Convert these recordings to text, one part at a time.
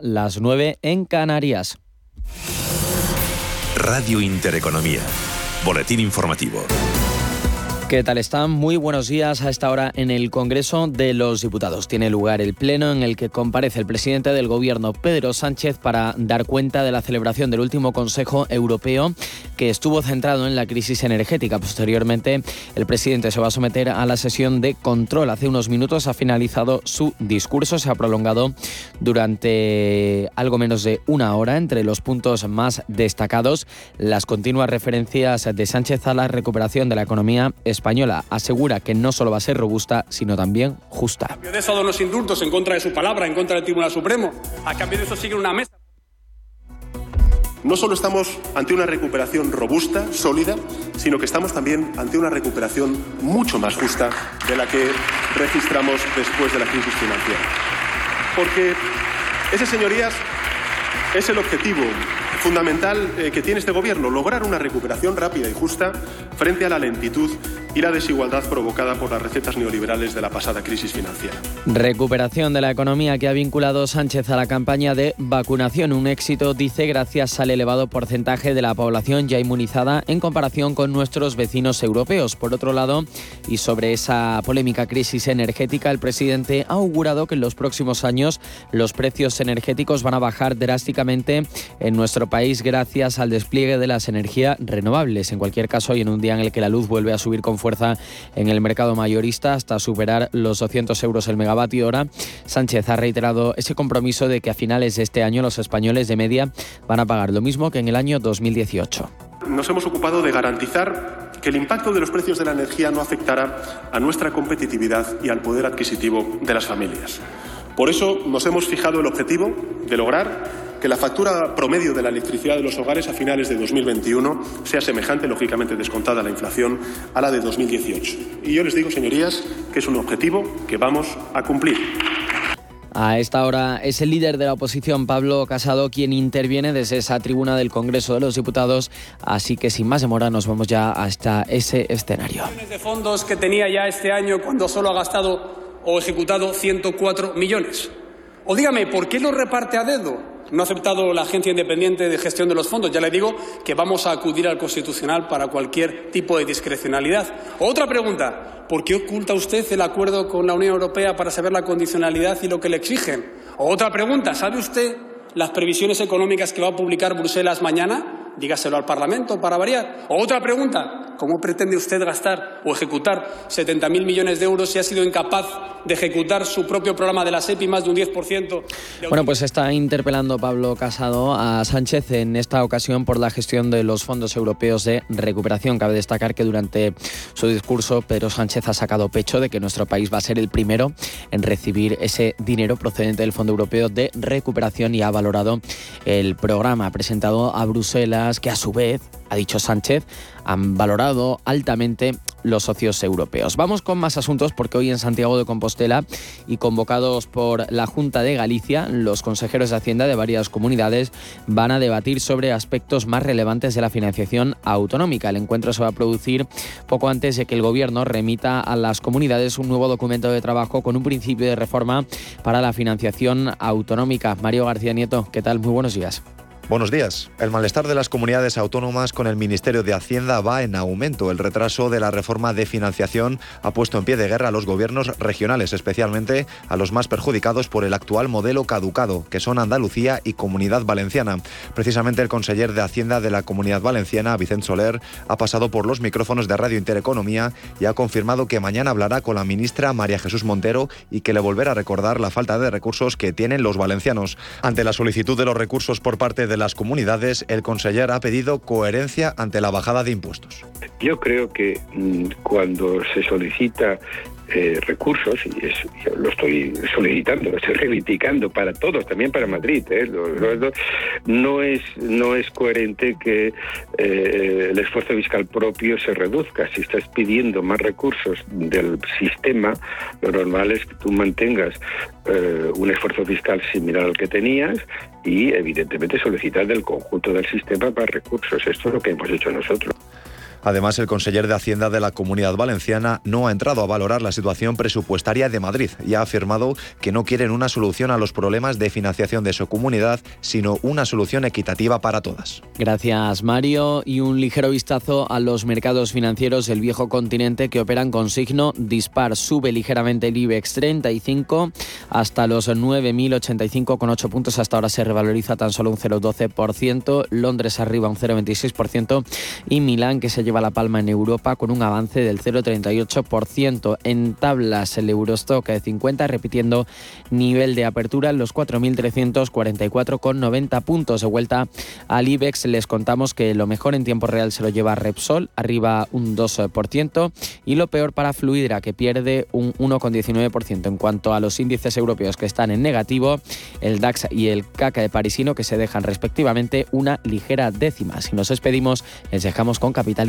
las 9 en Canarias. Radio Intereconomía. Boletín informativo. ¿Qué tal están? Muy buenos días a esta hora en el Congreso de los Diputados. Tiene lugar el pleno en el que comparece el presidente del Gobierno, Pedro Sánchez, para dar cuenta de la celebración del último Consejo Europeo que estuvo centrado en la crisis energética. Posteriormente, el presidente se va a someter a la sesión de control. Hace unos minutos ha finalizado su discurso. Se ha prolongado durante algo menos de una hora. Entre los puntos más destacados, las continuas referencias de Sánchez a la recuperación de la economía española asegura que no solo va a ser robusta, sino también justa. A cambio de eso, unos indultos en contra de su palabra, en contra del Tribunal Supremo. A cambio de eso, sigue una mesa. No solo estamos ante una recuperación robusta, sólida, sino que estamos también ante una recuperación mucho más justa de la que registramos después de la crisis financiera. Porque ese, señorías, es el objetivo fundamental eh, que tiene este Gobierno, lograr una recuperación rápida y justa frente a la lentitud y la desigualdad provocada por las recetas neoliberales de la pasada crisis financiera. Recuperación de la economía que ha vinculado Sánchez a la campaña de vacunación, un éxito, dice, gracias al elevado porcentaje de la población ya inmunizada en comparación con nuestros vecinos europeos. Por otro lado, y sobre esa polémica crisis energética, el presidente ha augurado que en los próximos años los precios energéticos van a bajar drásticamente en nuestro país gracias al despliegue de las energías renovables. En cualquier caso, y en un día en el que la luz vuelve a subir con fuerza en el mercado mayorista hasta superar los 200 euros el megavatio hora. Sánchez ha reiterado ese compromiso de que a finales de este año los españoles de media van a pagar lo mismo que en el año 2018. Nos hemos ocupado de garantizar que el impacto de los precios de la energía no afectará a nuestra competitividad y al poder adquisitivo de las familias. Por eso nos hemos fijado el objetivo de lograr que la factura promedio de la electricidad de los hogares a finales de 2021 sea semejante, lógicamente descontada la inflación, a la de 2018. Y yo les digo, señorías, que es un objetivo que vamos a cumplir. A esta hora es el líder de la oposición, Pablo Casado, quien interviene desde esa tribuna del Congreso de los Diputados. Así que sin más demora nos vamos ya hasta ese escenario. de fondos que tenía ya este año cuando solo ha gastado o ejecutado 104 millones. O dígame, ¿por qué lo reparte a dedo? no ha aceptado la Agencia Independiente de Gestión de los Fondos. Ya le digo que vamos a acudir al Constitucional para cualquier tipo de discrecionalidad. Otra pregunta. ¿Por qué oculta usted el acuerdo con la Unión Europea para saber la condicionalidad y lo que le exigen? Otra pregunta. ¿Sabe usted las previsiones económicas que va a publicar Bruselas mañana? Dígaselo al Parlamento para variar. Otra pregunta. ¿Cómo pretende usted gastar o ejecutar 70.000 millones de euros si ha sido incapaz de ejecutar su propio programa de la SEPI más de un 10%. Bueno, pues está interpelando Pablo Casado a Sánchez en esta ocasión por la gestión de los fondos europeos de recuperación. Cabe destacar que durante su discurso Pedro Sánchez ha sacado pecho de que nuestro país va a ser el primero en recibir ese dinero procedente del Fondo Europeo de Recuperación y ha valorado el programa presentado a Bruselas que a su vez, ha dicho Sánchez, han valorado altamente los socios europeos. Vamos con más asuntos porque hoy en Santiago de Compostela y convocados por la Junta de Galicia, los consejeros de Hacienda de varias comunidades van a debatir sobre aspectos más relevantes de la financiación autonómica. El encuentro se va a producir poco antes de que el Gobierno remita a las comunidades un nuevo documento de trabajo con un principio de reforma para la financiación autonómica. Mario García Nieto, ¿qué tal? Muy buenos días. Buenos días. El malestar de las comunidades autónomas con el Ministerio de Hacienda va en aumento. El retraso de la reforma de financiación ha puesto en pie de guerra a los gobiernos regionales, especialmente a los más perjudicados por el actual modelo caducado, que son Andalucía y Comunidad Valenciana. Precisamente el conseller de Hacienda de la Comunidad Valenciana, Vicente Soler, ha pasado por los micrófonos de Radio Intereconomía y ha confirmado que mañana hablará con la ministra María Jesús Montero y que le volverá a recordar la falta de recursos que tienen los valencianos. Ante la solicitud de los recursos por parte de de las comunidades, el conseller ha pedido coherencia ante la bajada de impuestos. Yo creo que mm, cuando se solicita eh, recursos, y eso lo estoy solicitando, lo estoy reivindicando para todos, también para Madrid. ¿eh? no, es, no es coherente que eh, el esfuerzo fiscal propio se reduzca. Si estás pidiendo más recursos del sistema, lo normal es que tú mantengas un esfuerzo fiscal similar al que tenías y, evidentemente, solicitar del conjunto del sistema más recursos. Esto es lo que hemos hecho nosotros. Además, el conseller de Hacienda de la Comunidad Valenciana no ha entrado a valorar la situación presupuestaria de Madrid y ha afirmado que no quieren una solución a los problemas de financiación de su comunidad, sino una solución equitativa para todas. Gracias, Mario. Y un ligero vistazo a los mercados financieros del viejo continente que operan con signo dispar. Sube ligeramente el IBEX 35 hasta los 9.085,8 puntos. Hasta ahora se revaloriza tan solo un 0,12%. Londres arriba un 0,26% y Milán que se lleva la palma en Europa con un avance del 0,38%. En tablas el Eurostock de 50 repitiendo nivel de apertura en los 4.344,90 puntos. De vuelta al IBEX les contamos que lo mejor en tiempo real se lo lleva Repsol, arriba un 2% y lo peor para Fluidra que pierde un 1,19%. En cuanto a los índices europeos que están en negativo, el DAX y el CAC de parisino que se dejan respectivamente una ligera décima. Si nos despedimos, les dejamos con Capital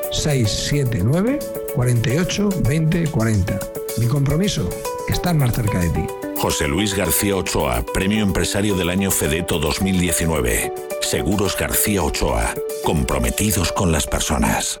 679 48 20 40. Mi compromiso, estar más cerca de ti. José Luis García Ochoa, Premio Empresario del Año Fedeto 2019. Seguros García Ochoa, comprometidos con las personas.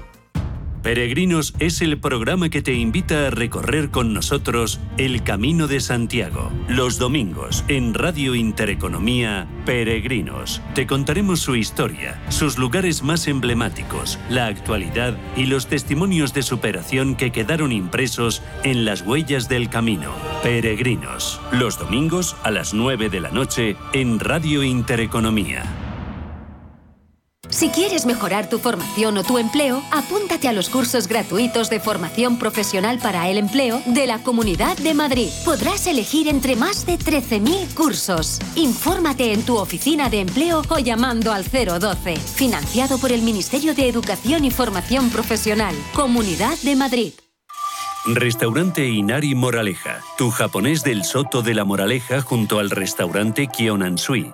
Peregrinos es el programa que te invita a recorrer con nosotros el Camino de Santiago. Los domingos en Radio Intereconomía, Peregrinos. Te contaremos su historia, sus lugares más emblemáticos, la actualidad y los testimonios de superación que quedaron impresos en las huellas del camino. Peregrinos. Los domingos a las 9 de la noche en Radio Intereconomía. Si quieres mejorar tu formación o tu empleo, apúntate a los cursos gratuitos de formación profesional para el empleo de la Comunidad de Madrid. Podrás elegir entre más de 13.000 cursos. Infórmate en tu oficina de empleo o llamando al 012. Financiado por el Ministerio de Educación y Formación Profesional. Comunidad de Madrid. Restaurante Inari Moraleja, tu japonés del Soto de la Moraleja junto al restaurante Kionansui.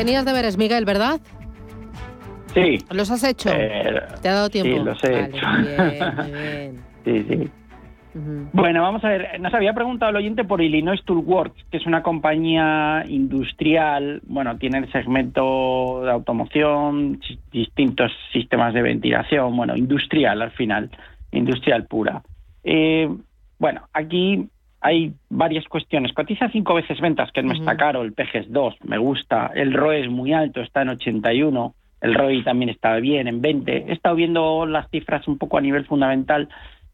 Tenías deberes, Miguel, ¿verdad? Sí. ¿Los has hecho? Eh, ¿Te ha dado tiempo? Sí, los he Vale, hecho. bien, muy bien. Sí, sí. Bueno, vamos a ver. Nos había preguntado el oyente por Illinois Toolworks, que es una compañía industrial. Bueno, tiene el segmento de automoción, distintos sistemas de ventilación. Bueno, industrial al final, industrial pura. Eh, bueno, aquí hay varias cuestiones. Cotiza cinco veces ventas, que no está caro. El PG es 2, me gusta. El ROE es muy alto, está en 81. El ROI también está bien, en 20. He estado viendo las cifras un poco a nivel fundamental.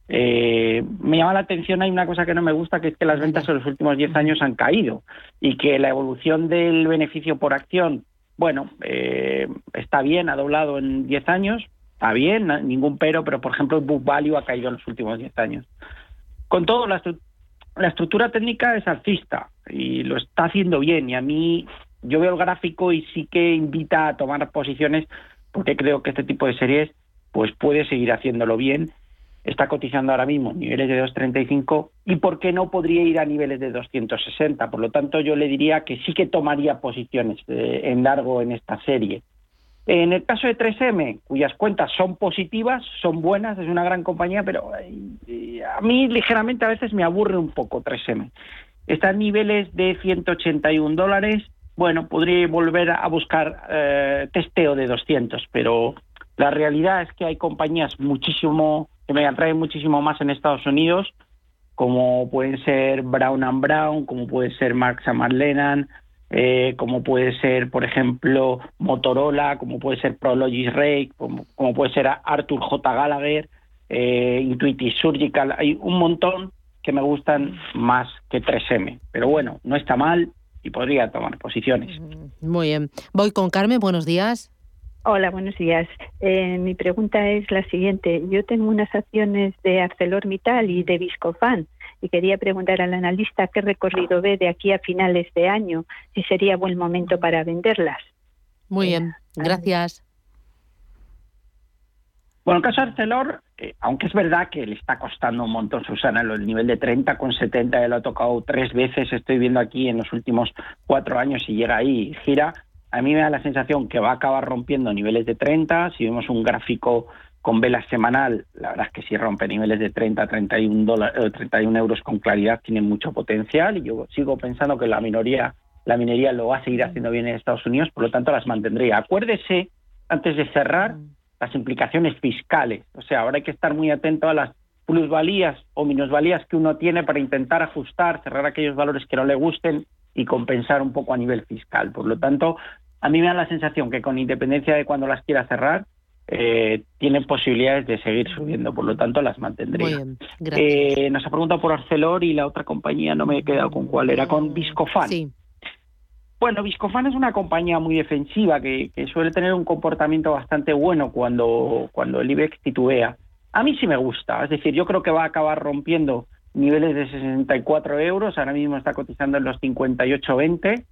Eh, me llama la atención, hay una cosa que no me gusta, que es que las ventas en los últimos 10 años han caído y que la evolución del beneficio por acción, bueno, eh, está bien, ha doblado en 10 años, está bien, ningún pero, pero por ejemplo el book value ha caído en los últimos 10 años. Con todo, la, la estructura técnica es alcista y lo está haciendo bien. Y a mí, yo veo el gráfico y sí que invita a tomar posiciones porque creo que este tipo de series pues puede seguir haciéndolo bien. Está cotizando ahora mismo niveles de 2.35 y por qué no podría ir a niveles de 260. Por lo tanto, yo le diría que sí que tomaría posiciones eh, en largo en esta serie. En el caso de 3M, cuyas cuentas son positivas, son buenas, es una gran compañía, pero eh, a mí ligeramente a veces me aburre un poco 3M. Está en niveles de 181 dólares. Bueno, podría volver a buscar eh, testeo de 200, pero la realidad es que hay compañías muchísimo que me atraen muchísimo más en Estados Unidos, como pueden ser Brown Brown, como puede ser Marks and McLennan, eh, como puede ser, por ejemplo, Motorola, como puede ser Prologis Ray, como, como puede ser Arthur J. Gallagher, eh, Intuitive Surgical. Hay un montón que me gustan más que 3M. Pero bueno, no está mal y podría tomar posiciones. Muy bien. Voy con Carmen, buenos días. Hola, buenos días. Eh, mi pregunta es la siguiente. Yo tengo unas acciones de ArcelorMittal y de Viscofan y quería preguntar al analista qué recorrido ve de aquí a finales de año, si sería buen momento para venderlas. Muy bien, gracias. Bueno, el caso de Arcelor, eh, aunque es verdad que le está costando un montón, Susana, el nivel de 30 con 70, él lo ha tocado tres veces, estoy viendo aquí en los últimos cuatro años y llega ahí y gira, a mí me da la sensación que va a acabar rompiendo niveles de 30, si vemos un gráfico con vela semanal, la verdad es que si rompe niveles de 30 31, dólares, 31 euros con claridad tiene mucho potencial y yo sigo pensando que la minoría, la minería lo va a seguir haciendo bien en Estados Unidos, por lo tanto las mantendría. Acuérdese, antes de cerrar, las implicaciones fiscales. O sea, ahora hay que estar muy atento a las plusvalías o minusvalías que uno tiene para intentar ajustar, cerrar aquellos valores que no le gusten y compensar un poco a nivel fiscal. Por lo tanto, a mí me da la sensación que con independencia de cuando las quiera cerrar, eh, tienen posibilidades de seguir subiendo, por lo tanto las mantendría. eh, nos ha preguntado por Arcelor y la otra compañía, no me he quedado con cuál, era con Viscofan. Sí. Bueno, Viscofan es una compañía muy defensiva que, que, suele tener un comportamiento bastante bueno cuando, cuando el IBEX titubea. A mí sí me gusta, es decir, yo creo que va a acabar rompiendo niveles de 64 euros, ahora mismo está cotizando en los 58,20.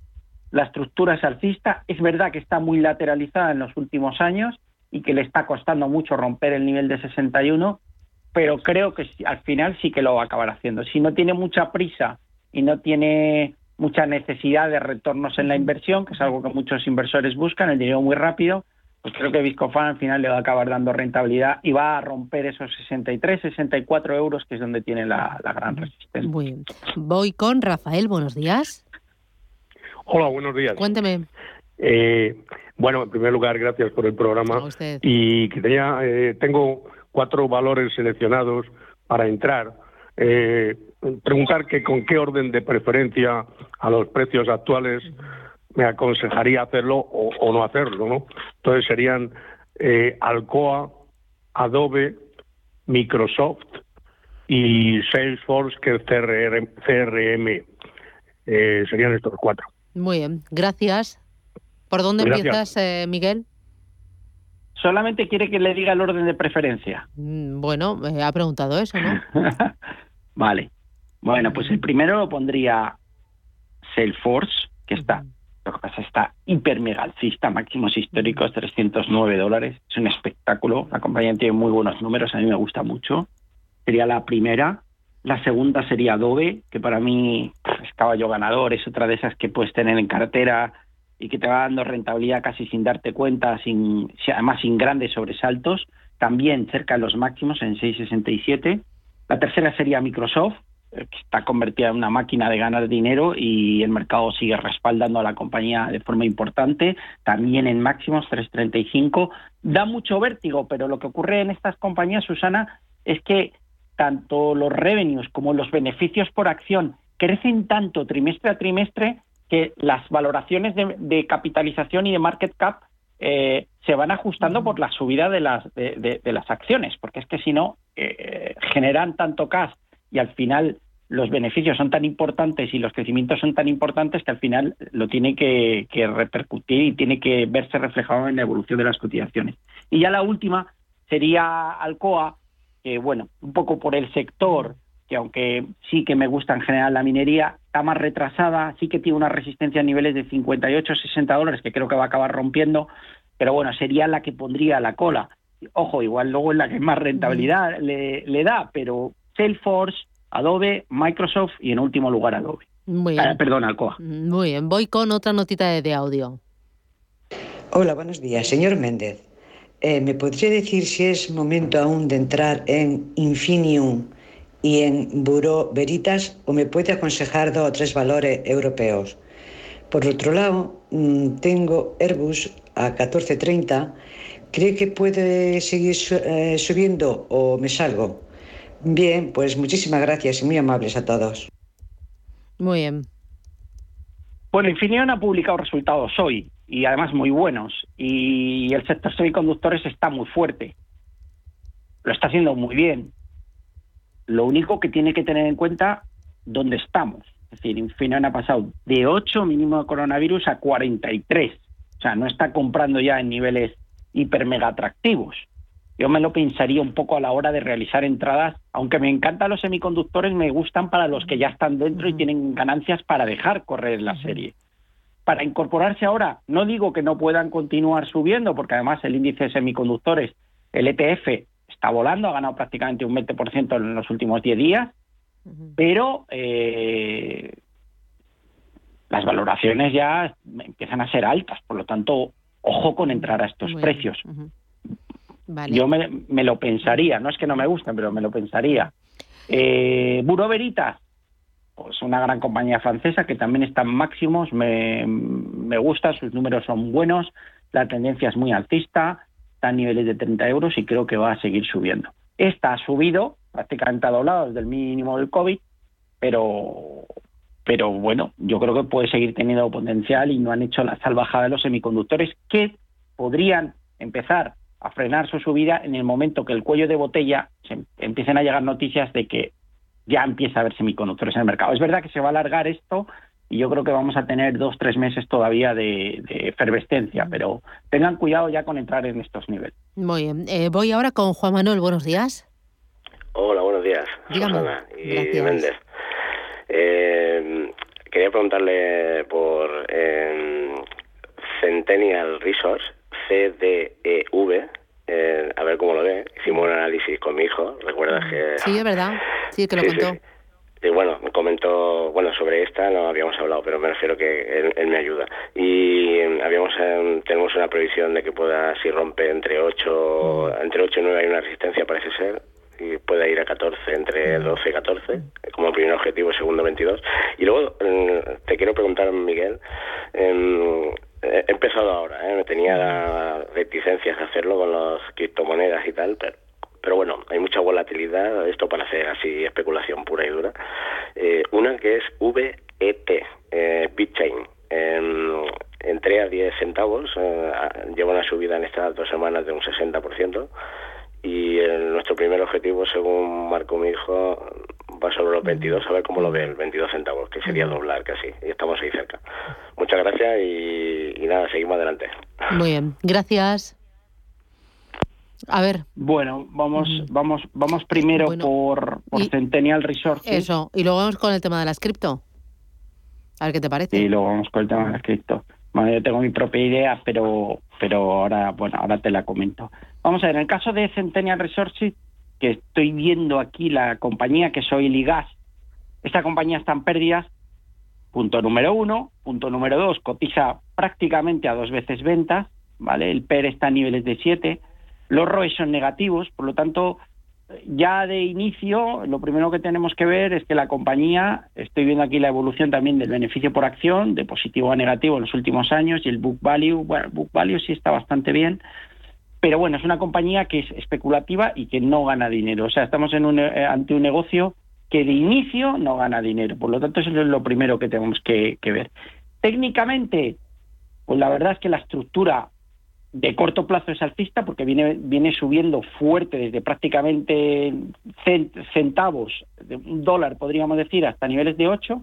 La estructura es alcista, es verdad que está muy lateralizada en los últimos años, y que le está costando mucho romper el nivel de 61, pero creo que al final sí que lo va a acabar haciendo. Si no tiene mucha prisa y no tiene mucha necesidad de retornos en la inversión, que es algo que muchos inversores buscan, el dinero muy rápido, pues creo que Viscofan al final le va a acabar dando rentabilidad y va a romper esos 63, 64 euros, que es donde tiene la, la gran resistencia. Muy bien. Voy con Rafael, buenos días. Hola, buenos días. Cuénteme. Eh, bueno, en primer lugar, gracias por el programa. Y que tenía, eh, tengo cuatro valores seleccionados para entrar. Eh, preguntar que con qué orden de preferencia a los precios actuales me aconsejaría hacerlo o, no hacerlo, ¿no? Entonces serían eh, Alcoa, Adobe, Microsoft y Salesforce, que es CRM. CRM. serían estos cuatro. Muy bien, gracias. ¿Por dónde Gracias. empiezas, eh, Miguel? Solamente quiere que le diga el orden de preferencia. Mm, Bueno, eh, ha preguntado eso, ¿no? Vale. Bueno, pues el primero lo pondría Salesforce, que está, lo que pasa está hiper mega alcista, máximos históricos 309 dólares. Es un espectáculo. La compañía tiene muy buenos números, a mí me gusta mucho. Sería la primera. La segunda sería Adobe, que para mí es caballo ganador, es otra de esas que puedes tener en cartera y que te va dando rentabilidad casi sin darte cuenta, sin, si- además sin grandes sobresaltos, también cerca de los máximos en 6,67. La tercera sería Microsoft, eh, que está convertida en una máquina de ganar dinero y el mercado sigue respaldando a la compañía de forma importante, también en máximos 3,35. Da mucho vértigo, pero lo que ocurre en estas compañías, Susana, es que tanto los revenues como los beneficios por acción crecen tanto trimestre a trimestre que las valoraciones de, de capitalización y de market cap eh, se van ajustando por la subida de las, de, de- de las acciones, porque es que si no, eh, generan tanto cash y al final los beneficios son tan importantes y los crecimientos son tan importantes que al final lo tiene que, que repercutir y tiene que verse reflejado en la evolución de las cotizaciones. Y ya la última sería Alcoa, que bueno, un poco por el sector, que aunque sí que me gusta en general la minería, está más retrasada, sí que tiene una resistencia a niveles de 58, 60 dólares, que creo que va a acabar rompiendo, pero bueno, sería la que pondría la cola. Ojo, igual luego es la que más rentabilidad le, le da, pero Salesforce, Adobe, Microsoft y en último lugar Adobe. Muy Ah, bien. perdón, Alcoa. Muy bien, voy con otra notita de, de audio. Hola, buenos días. Señor Méndez, eh, ¿me podría decir si es momento aún de entrar en Infinium y en Buró Veritas o me puede aconsejar dos o tres valores europeos? Por otro lado, mm, tengo Airbus a 14.30. ¿Cree que puede seguir eh, subiendo o me salgo? Bien, pues muchísimas gracias y muy amables a todos. Muy bien. Bueno, Infineon ha publicado resultados hoy y además muy buenos y el sector semiconductores está muy fuerte. Lo está haciendo muy bien. Lo único que tiene que tener en cuenta dónde estamos. Es decir, Infineon ha pasado de 8 mínimo de coronavirus a 43. O sea, no está comprando ya en niveles hiper mega atractivos. Yo me lo pensaría un poco a la hora de realizar entradas, aunque me encantan los semiconductores, me gustan para los que ya están dentro y tienen ganancias para dejar correr la serie. Para incorporarse ahora, no digo que no puedan continuar subiendo, porque además el índice de semiconductores, el ETF, está volando, ha ganado prácticamente un 20% en los últimos 10 días, pero eh, las valoraciones ya empiezan a ser altas, por lo tanto, ojo con entrar a estos precios. Yo me, lo pensaría, no es que no me gusten, pero me lo pensaría. Eh, Buro Veritas, pues una gran compañía francesa que también está en máximos, me, me gusta, sus números son buenos, la tendencia es muy alcista, está a niveles de 30 euros y creo que va a seguir subiendo. Esta ha subido, prácticamente ha doblado desde el mínimo del COVID, pero, pero bueno, yo creo que puede seguir teniendo potencial y no han hecho la salvajada de los semiconductores que podrían empezar a frenar su subida en el momento que el cuello de botella se empiecen a llegar noticias de que ya empieza a haber semiconductores en el mercado. Es verdad que se va a alargar esto y yo creo que vamos a tener dos, tres meses todavía de, efervescencia, pero tengan cuidado ya con entrar en estos niveles. Muy bien. Eh, voy ahora con Juan Manuel. Buenos días. Hola, buenos días. Susana y Méndez. Eh, quería preguntarle por eh, Centennial Resource CDEV, eh, a ver cómo lo ve. Hicimos un análisis con mi hijo, ¿recuerdas que...? Sí, es verdad, sí, que lo contó. Y bueno, me comentó, bueno, sobre esta no habíamos hablado, pero me refiero que él, me ayuda. Y habíamos em, tenemos una previsión de que pueda, si rompe entre 8, entre 8 y 9 hay una resistencia, parece ser, y pueda ir a 14, entre 12 y 14, como primer objetivo, segundo 22. Y luego em, te quiero preguntar, Miguel, he empezado ahora, ¿eh? tenía reticencias de hacerlo con las criptomonedas y tal, pero, pero bueno, hay mucha volatilidad, esto para hacer así especulación pura y dura. Eh, una que es VET, eh, BitChain. entré a 10 centavos, eh, llevo una subida en estas dos semanas de un 60%, y nuestro primer objetivo, según Marco mi hijo, va sobre los 22, a ver cómo lo ve el 22 centavos, que sería doblar casi, y estamos ahí cerca. Muchas gracias y, nada, seguimos adelante. Muy bien, gracias. A ver. Bueno, vamos, vamos, vamos primero por, por Centennial Resources. Eso, y luego vamos con el tema de las cripto. A ver qué te parece. Y luego vamos con el tema de las cripto. Bueno, yo tengo mi propia idea, pero, pero ahora, bueno, ahora te la comento. Vamos a ver, en el caso de Centennial Resources, que estoy viendo aquí la compañía que soy Ligas, esta compañía está en pérdidas, punto número uno, punto número dos, cotiza prácticamente a dos veces ventas, ¿vale? El PER está a niveles de siete, los ROEs son negativos, por lo tanto, ya de inicio, lo primero que tenemos que ver es que la compañía, estoy viendo aquí la evolución también del beneficio por acción, de positivo a negativo en los últimos años, y el book value, bueno, el book value sí está bastante bien, pero bueno, es una compañía que es especulativa y que no gana dinero. O sea, estamos en un, eh, ante un negocio que de inicio no gana dinero. Por lo tanto, eso es lo primero que tenemos que, ver. Técnicamente, pues la verdad es que la estructura de corto plazo es alcista porque viene, viene subiendo fuerte desde prácticamente centavos, de un dólar podríamos decir, hasta niveles de 8.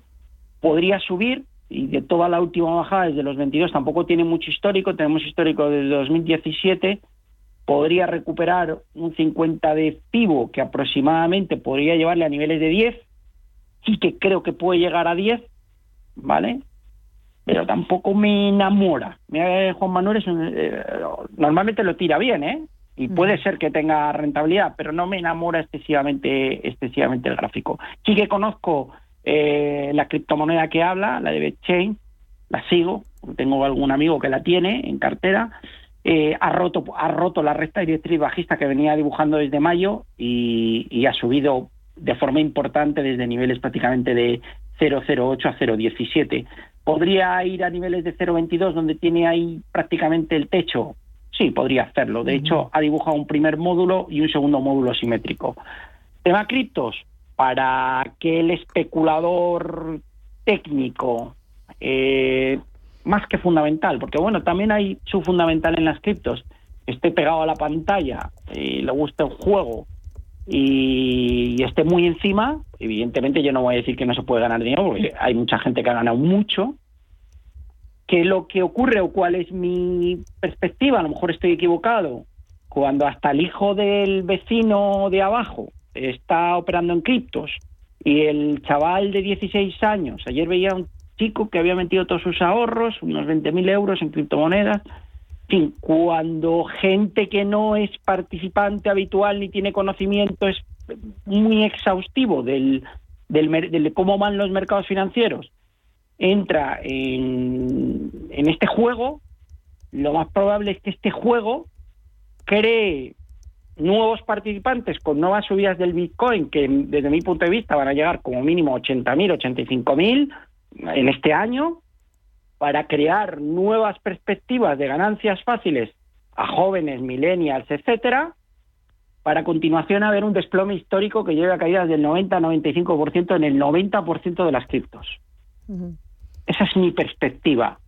Podría subir y de toda la última bajada desde los 22 tampoco tiene mucho histórico, tenemos histórico desde 2017 podría recuperar un 50 de pivo que aproximadamente podría llevarle a niveles de 10, sí que creo que puede llegar a 10, ¿vale? Pero tampoco me enamora. Mira, Juan Manuel es eh, normalmente lo tira bien, ¿eh? Y puede ser que tenga rentabilidad, pero no me enamora excesivamente, excesivamente el gráfico. Sí que conozco eh, la criptomoneda que habla, la de BitChain, la sigo, tengo algún amigo que la tiene en cartera, eh, ha, roto, ha roto la recta directriz bajista que venía dibujando desde mayo y, ha subido de forma importante desde niveles prácticamente de 0,08 a 0,17. ¿Podría ir a niveles de 0,22 donde tiene ahí prácticamente el techo? Sí, podría hacerlo. De hecho, ha dibujado un primer módulo y un segundo módulo simétrico. Tema criptos, para que el especulador técnico eh, más que fundamental, porque bueno, también hay su fundamental en las criptos, esté pegado a la pantalla, y le guste el juego y, esté muy encima, evidentemente yo no voy a decir que no se puede ganar dinero, porque hay mucha gente que ha ganado mucho, que lo que ocurre o cuál es mi perspectiva, a lo mejor estoy equivocado, cuando hasta el hijo del vecino de abajo está operando en criptos y el chaval de 16 años, ayer veía un chico que había metido todos sus ahorros, unos 20.000 euros en criptomonedas. Fin, cuando gente que no es participante habitual ni tiene conocimiento es muy exhaustivo del, de cómo van los mercados financieros, entra en, en este juego, lo más probable es que este juego cree nuevos participantes con nuevas subidas del Bitcoin, que desde mi punto de vista van a llegar como mínimo 80.000, 85.000, en este año para crear nuevas perspectivas de ganancias fáciles a jóvenes, millennials, etcétera, para a continuación haber un desplome histórico que lleve a caídas del 90-95% en el 90% de las criptos. Esa es mi perspectiva.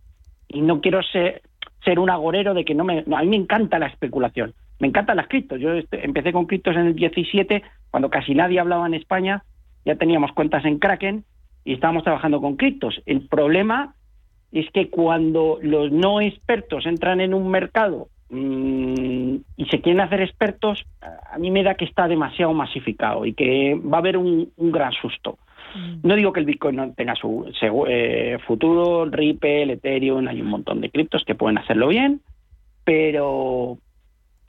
Y no quiero ser, ser un agorero de que no me... a mí me encanta la especulación. Me encantan las criptos. Yo este, empecé con criptos en el 17, cuando casi nadie hablaba en España. Ya teníamos cuentas en Kraken y estábamos trabajando con criptos. El problema es que cuando los no expertos entran en un mercado mm, y se quieren hacer expertos, a mí me da que está demasiado masificado y que va a haber un, gran susto. Mm. No digo que el Bitcoin no tenga su, eh, futuro, Ripple, Ethereum, hay un montón de criptos que pueden hacerlo bien, pero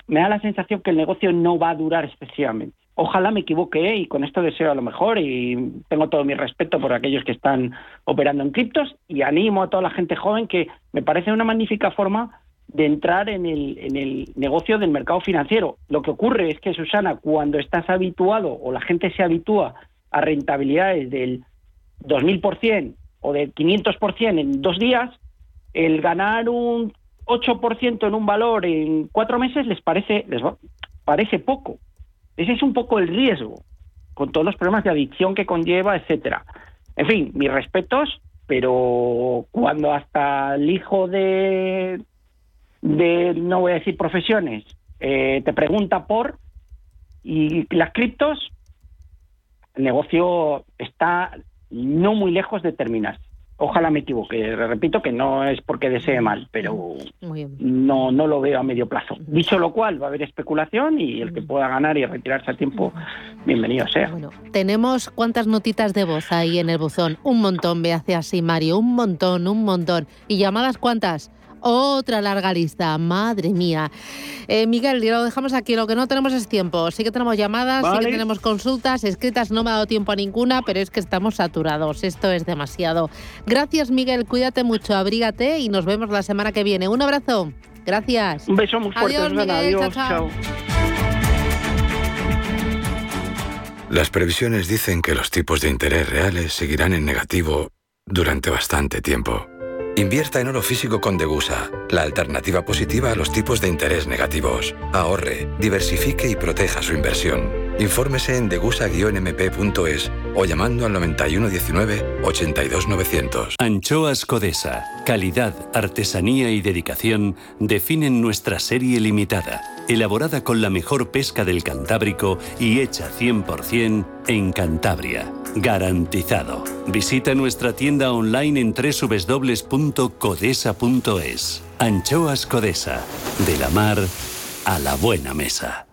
me da la sensación que el negocio no va a durar excesivamente. Ojalá me equivoque y con esto deseo a lo mejor y tengo todo mi respeto por aquellos que están operando en criptos y animo a toda la gente joven que me parece una magnífica forma de entrar en el, en el negocio del mercado financiero. Lo que ocurre es que, Susana, cuando estás habituado o la gente se habitúa a rentabilidades del 2.000% o del 500% en dos días, el ganar un 8% en un valor en cuatro meses les parece, les parece poco. Ese es un poco el riesgo, con todos los problemas de adicción que conlleva, etcétera. En fin, mis respetos, pero cuando hasta el hijo de, de no voy a decir profesiones, eh, te pregunta por y las criptos, el negocio está no muy lejos de terminarse. Ojalá me equivoque. Repito que no es porque desee mal, pero no, no lo veo a medio plazo. Dicho lo cual, va a haber especulación y el que pueda ganar y retirarse a tiempo, bienvenido sea. Bueno, tenemos cuántas notitas de voz ahí en el buzón. Un montón, me hace así Mario, un montón, un montón. ¿Y llamadas cuántas? Otra larga lista, madre mía. Eh, Miguel, lo dejamos aquí, lo que no tenemos es tiempo. Sí que tenemos llamadas, sí que tenemos consultas escritas, no me ha dado tiempo a ninguna, pero es que estamos saturados, esto es demasiado. Gracias Miguel, cuídate mucho, abrígate y nos vemos la semana que viene. Un abrazo, gracias. Un beso muy fuerte, adiós, Miguel, adiós, chao. Las previsiones dicen que los tipos de interés reales seguirán en negativo durante bastante tiempo. Invierta en oro físico con Degusa, la alternativa positiva a los tipos de interés negativos. Ahorre, diversifique y proteja su inversión. Infórmese en degusa-mp.es o llamando al 9119 82900. Anchoas Codesa. Calidad, artesanía y dedicación definen nuestra serie limitada, elaborada con la mejor pesca del Cantábrico y hecha 100% en Cantabria. Garantizado. Visita nuestra tienda online en www.codesa.es. Anchoas Codesa. De la mar a la buena mesa.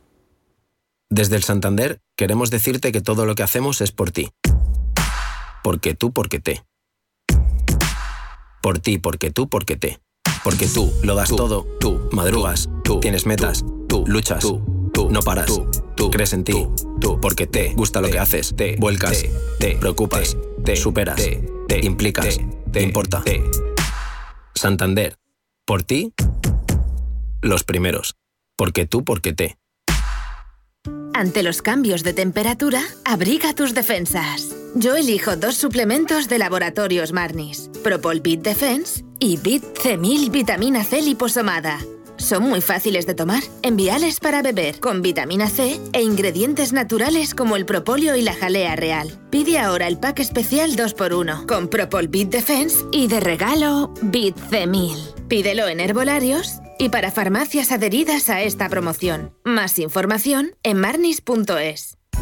Desde el Santander queremos decirte que todo lo que hacemos es por ti. Porque tú, porque te. Por ti, porque tú, porque te. Porque tú lo das todo, tú madrugas, tú tienes metas, tú luchas, tú, tú no paras, tú crees en ti, tú porque te gusta lo que haces, te vuelcas, te preocupas, te superas, te implicas, te importa. Santander. Por ti, los primeros. Porque tú, porque te. Ante los cambios de temperatura, abriga tus defensas. Yo elijo dos suplementos de laboratorios Marnis, Propol Bit Defense y Bit C1000 Vitamina C liposomada. Son muy fáciles de tomar, enviales para beber, con vitamina C e ingredientes naturales como el propóleo y la jalea real. Pide ahora el pack especial 2x1 con Propol Bit Defense y de regalo Bit C1000. Pídelo en herbolarios y para farmacias adheridas a esta promoción. Más información en marnis.es.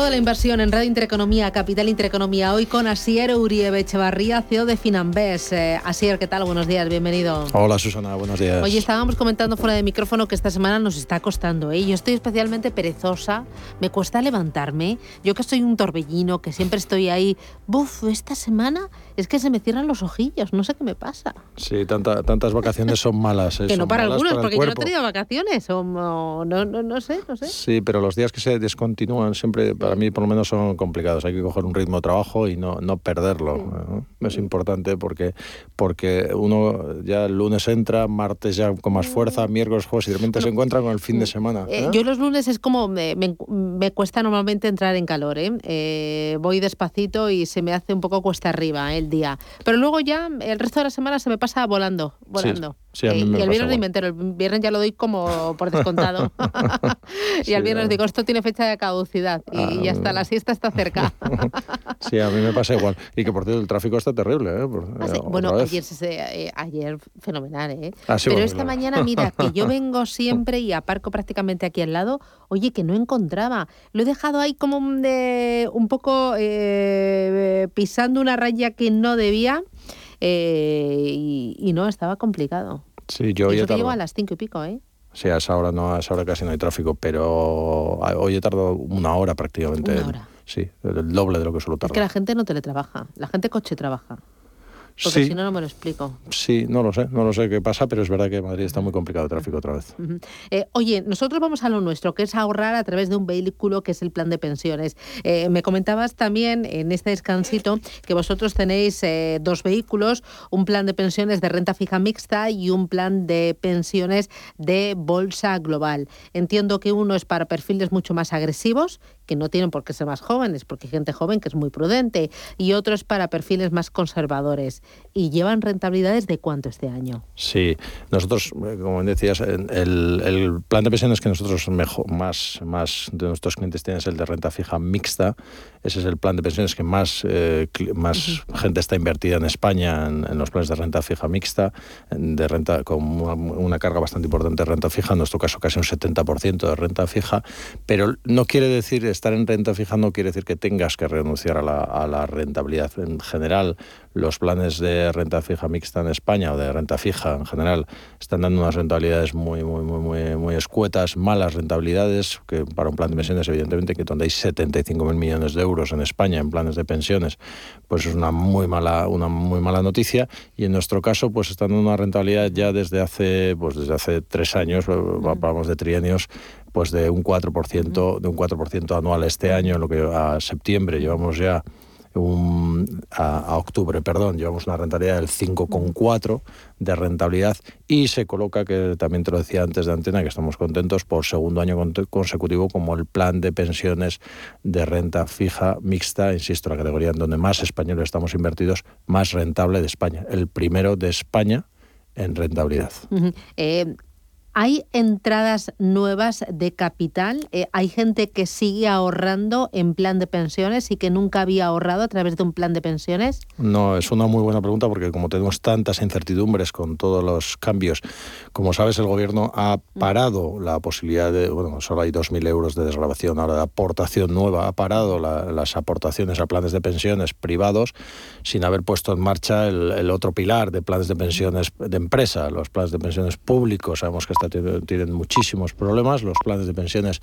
Foro de la Inversión en Radio Intereconomía, Capital Intereconomía, hoy con Asier Uribe Echevarría, CEO de Finambés. Eh, Asier, ¿qué tal? Buenos días, bienvenido. Hola Susana, buenos días. Oye, estábamos comentando fuera de micrófono que esta semana nos está costando. ¿eh? Yo estoy especialmente perezosa, me cuesta levantarme. Yo que soy un torbellino, que siempre estoy ahí. Buf, esta semana es que se me cierran los ojillos, no sé qué me pasa. Sí, tantas vacaciones son malas. ¿eh? que no para algunos, para porque yo no he tenido vacaciones, o no, no, no sé, no sé. Sí, pero los días que se descontinúan siempre para mí por lo menos son complicados. Hay que coger un ritmo de trabajo y no, no perderlo. Es importante porque, porque uno ya el lunes entra, martes ya con más fuerza, miércoles, jueves y de repente se encuentra con el fin de semana. Eh, yo los lunes es como me, me, cuesta normalmente entrar en calor. ¿eh? ¿eh? voy despacito y se me hace un poco cuesta arriba ¿eh? el día. Pero luego ya el resto de la semana se me pasa volando, volando. Sí, a mí y el viernes me entero, el viernes ya lo doy como por descontado. y al viernes digo, esto tiene fecha de caducidad y ah, ya está, la siesta está cerca. sí, a mí me pasa igual. Y que por cierto, el tráfico está terrible. ¿eh? Ah, eh bueno, ayer, eh, ayer fenomenal, ¿eh? Ah, Pero esta mañana, mira, que yo vengo siempre y aparco prácticamente aquí al lado, oye, que no encontraba. Lo he dejado ahí como un, de, un poco eh, pisando una raya que no debía. Y, no, estaba complicado. Sí, yo Eso te llevo a las cinco y pico, ¿eh? Sí, a esa hora no, a esa hora casi no hay tráfico, pero hoy he tardado una hora prácticamente. Una hora. Sí, el doble de lo que suelo tardar. Es que la gente no teletrabaja, la gente coche trabaja. Porque si no, no me lo explico. Sí, no lo sé, no lo sé qué pasa, pero es verdad que Madrid está muy complicado el tráfico otra vez. Eh, oye, nosotros vamos a lo nuestro, que es ahorrar a través de un vehículo, que es el plan de pensiones. Eh, me comentabas también en este descansito que vosotros tenéis eh, dos vehículos, un plan de pensiones de renta fija mixta y un plan de pensiones de bolsa global. Entiendo que uno es para perfiles mucho más agresivos, que no tienen por qué ser más jóvenes, porque hay gente joven que es muy prudente, y otro es para perfiles más conservadores y llevan rentabilidades de cuánto este año. Sí, nosotros, eh, como decías, el, plan de pensiones que nosotros mejor, más, más de nuestros clientes tienen es el de renta fija mixta. Ese es el plan de pensiones que más, eh, más gente está invertida en España en, los planes de renta fija mixta, de renta con una, carga bastante importante de renta fija, en nuestro caso casi un 70% de renta fija, pero no quiere decir estar en renta fija no quiere decir que tengas que renunciar a la, a la rentabilidad en general. Los planes de renta fija mixta en España o de renta fija en general están dando unas rentabilidades muy, muy, muy, muy, muy escuetas, malas rentabilidades, que para un plan de pensiones, evidentemente, que donde hay 75.000 millones de euros en España en planes de pensiones, pues es una muy mala, una muy mala noticia. Y en nuestro caso, pues están dando una rentabilidad ya desde hace, pues desde hace tres años, vamos de trienios, pues de un 4%, de un 4% anual este año, en lo que a septiembre llevamos ya a, octubre, perdón, llevamos una rentabilidad del 5,4 de rentabilidad y se coloca, que también te lo decía antes de antena, que estamos contentos por segundo año consecutivo como el plan de pensiones de renta fija mixta, insisto, la categoría en donde más españoles estamos invertidos, más rentable de España, el primero de España en rentabilidad ¿Hay entradas nuevas de capital? Eh, ¿Hay gente que sigue ahorrando en plan de pensiones y que nunca había ahorrado a través de un plan de pensiones? No, es una muy buena pregunta porque como tenemos tantas incertidumbres con todos los cambios, como sabes, el gobierno ha parado la posibilidad de, bueno, solo hay 2.000 euros de desgrabación ahora de aportación nueva, ha parado las aportaciones a planes de pensiones privados sin haber puesto en marcha el, otro pilar de planes de pensiones de empresa, los planes de pensiones públicos. Sabemos que tienen muchísimos problemas, los planes de pensiones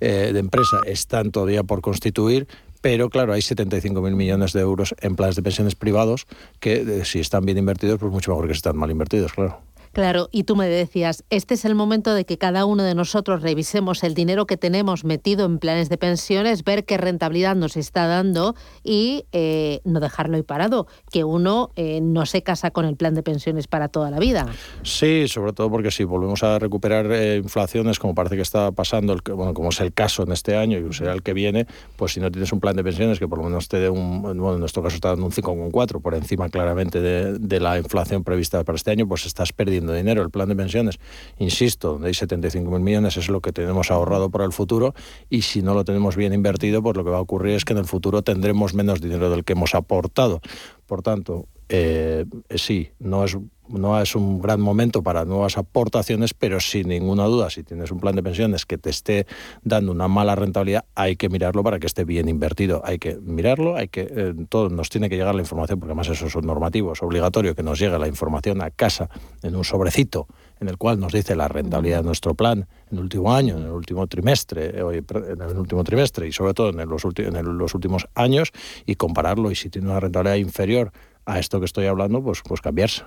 eh, de empresa están todavía por constituir, pero claro, hay 75.000 millones de euros en planes de pensiones privados que eh, si están bien invertidos, pues mucho mejor que si están mal invertidos, claro. Claro, y tú me decías, este es el momento de que cada uno de nosotros revisemos el dinero que tenemos metido en planes de pensiones, ver qué rentabilidad nos está dando y eh, no dejarlo ahí parado, que uno eh, no se casa con el plan de pensiones para toda la vida. Sí, sobre todo porque si volvemos a recuperar eh, inflaciones, como parece que está pasando, el, bueno, como es el caso en este año y será el que viene, pues si no tienes un plan de pensiones que por lo menos te dé un, bueno, en nuestro caso está dando un 5,4 por encima claramente de, de la inflación prevista para este año, pues estás perdiendo de dinero. El plan de pensiones, insisto, de 75.000 millones es lo que tenemos ahorrado para el futuro y si no lo tenemos bien invertido, pues lo que va a ocurrir es que en el futuro tendremos menos dinero del que hemos aportado. Por tanto, eh, sí, no es no es un gran momento para nuevas aportaciones, pero sin ninguna duda, si tienes un plan de pensiones que te esté dando una mala rentabilidad, hay que mirarlo para que esté bien invertido. Hay que mirarlo, hay que eh, todo nos tiene que llegar la información, porque además eso es normativo, es obligatorio que nos llegue la información a casa en un sobrecito en el cual nos dice la rentabilidad de nuestro plan en el último año, en el último trimestre, en el último trimestre y sobre todo en los, en los últimos años y compararlo y si tiene una rentabilidad inferior a esto que estoy hablando, pues, pues cambiarse.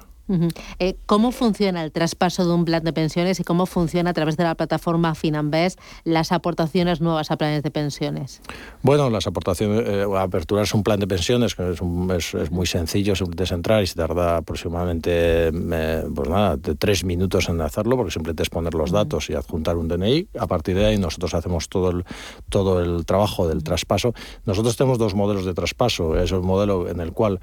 Eh, ¿Cómo funciona el traspaso de un plan de pensiones y cómo funciona a través de la plataforma Finanbest las aportaciones nuevas a planes de pensiones? Bueno, las aportaciones, eh, aperturarse un plan de pensiones que es, es, muy sencillo, simplemente es entrar y se tarda aproximadamente eh, pues nada, de tres minutos en hacerlo, porque simplemente es poner los datos y adjuntar un DNI. A partir de ahí nosotros hacemos todo el, todo el trabajo del traspaso. Nosotros tenemos dos modelos de traspaso. Es el modelo en el cual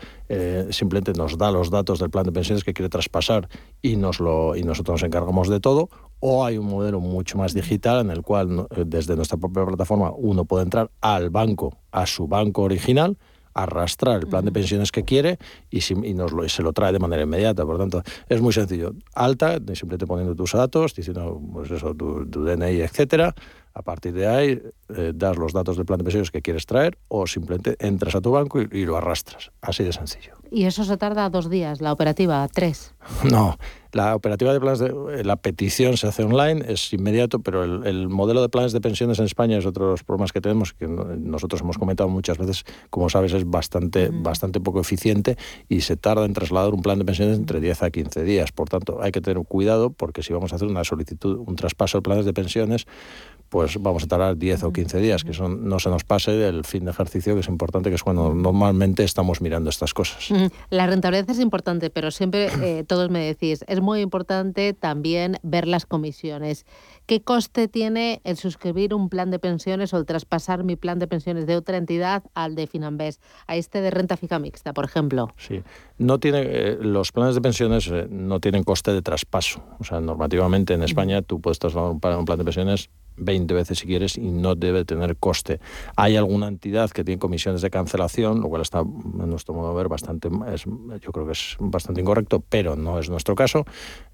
simplemente nos da los datos del plan de pensiones que quiere traspasar y, nos lo, y nosotros nos encargamos de todo, o hay un modelo mucho más digital en el cual desde nuestra propia plataforma uno puede entrar al banco, a su banco original, arrastrar el plan de pensiones que quiere y, y nos lo, se lo trae de manera inmediata. Por tanto, es muy sencillo. Alta, simplemente poniendo tus datos, diciendo pues eso, tu, tu DNI, etcétera, a partir de ahí, eh, das los datos del plan de pensiones que quieres traer o simplemente entras a tu banco y, lo arrastras. Así de sencillo. ¿Y eso se tarda dos días, la operativa? ¿Tres? No, la operativa de planes de eh, la petición se hace online, es inmediato, pero el, modelo de planes de pensiones en España es otro de los problemas que tenemos, que nosotros hemos comentado muchas veces, como sabes, es bastante, bastante poco eficiente y se tarda en trasladar un plan de pensiones entre 10 a 15 días. Por tanto, hay que tener cuidado porque si vamos a hacer una solicitud, un traspaso de planes de pensiones, pues vamos a tardar 10 o 15 días, que son, no se nos pase del fin de ejercicio, que es importante, que es cuando normalmente estamos mirando estas cosas. La rentabilidad es importante, pero siempre eh, todos me decís, es muy importante también ver las comisiones. ¿Qué coste tiene el suscribir un plan de pensiones o el traspasar mi plan de pensiones de otra entidad al de Finanbest, a este de renta fija mixta, por ejemplo? Sí, no tiene, eh, los planes de pensiones eh, no tienen coste de traspaso. O sea, normativamente en España tú puedes trasladar un plan de pensiones 20 veces si quieres y no debe tener coste. Hay alguna entidad que tiene comisiones de cancelación, lo cual está, en nuestro modo de ver, bastante, es, yo creo que es bastante incorrecto, pero no es nuestro caso.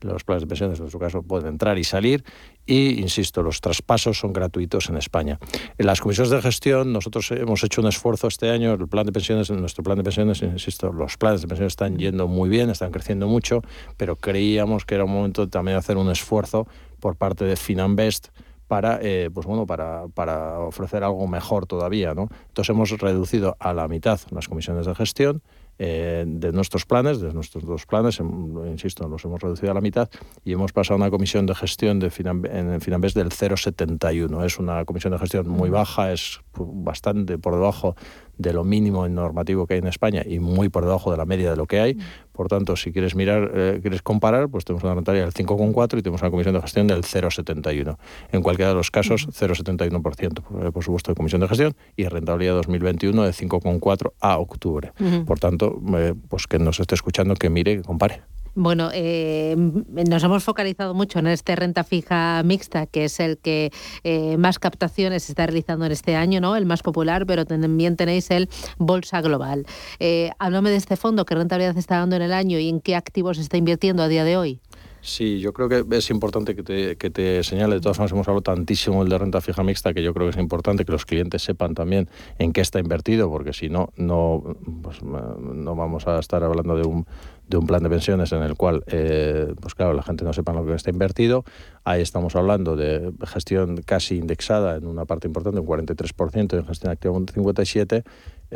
Los planes de pensiones, en nuestro caso, pueden entrar y salir y, insisto, los traspasos son gratuitos en España. En las comisiones de gestión, nosotros hemos hecho un esfuerzo este año, el plan de pensiones, nuestro plan de pensiones, insisto, los planes de pensiones están yendo muy bien, están creciendo mucho, pero creíamos que era un momento también de hacer un esfuerzo por parte de Finanbest para, eh, pues bueno, para, para, ofrecer algo mejor todavía. Entonces hemos reducido a la mitad las comisiones de gestión eh, de nuestros planes, de nuestros dos planes, insisto, los hemos reducido a la mitad y hemos pasado a una comisión de gestión de en Finanbest del 0,71. Es una comisión de gestión muy baja, es bastante por debajo de lo mínimo en normativo que hay en España y muy por debajo de la media de lo que hay. Por tanto, si quieres mirar, eh, quieres comparar, pues tenemos una rentabilidad del 5,4 y tenemos una comisión de gestión del 0,71. En cualquiera de los casos, 0,71% por, por supuesto de comisión de gestión y rentabilidad 2021 de 5,4 a octubre. Por tanto, eh, pues que nos esté escuchando, que mire, que compare. Bueno, eh, nos hemos focalizado mucho en este renta fija mixta, que es el que eh, más captaciones está realizando en este año, ¿no? El más popular, pero también tenéis el Bolsa Global. Eh, háblame de este fondo, qué rentabilidad está dando en el año y en qué activos está invirtiendo a día de hoy. Sí, yo creo que es importante que te, que te señale, de todas formas hemos hablado tantísimo el de renta fija mixta, que yo creo que es importante que los clientes sepan también en qué está invertido, porque si no, no, pues, no vamos a estar hablando de un, de un plan de pensiones en el cual, eh, pues claro, la gente no sepa lo que está invertido. Ahí estamos hablando de gestión casi indexada en una parte importante, un 43%, en gestión activa un 57%,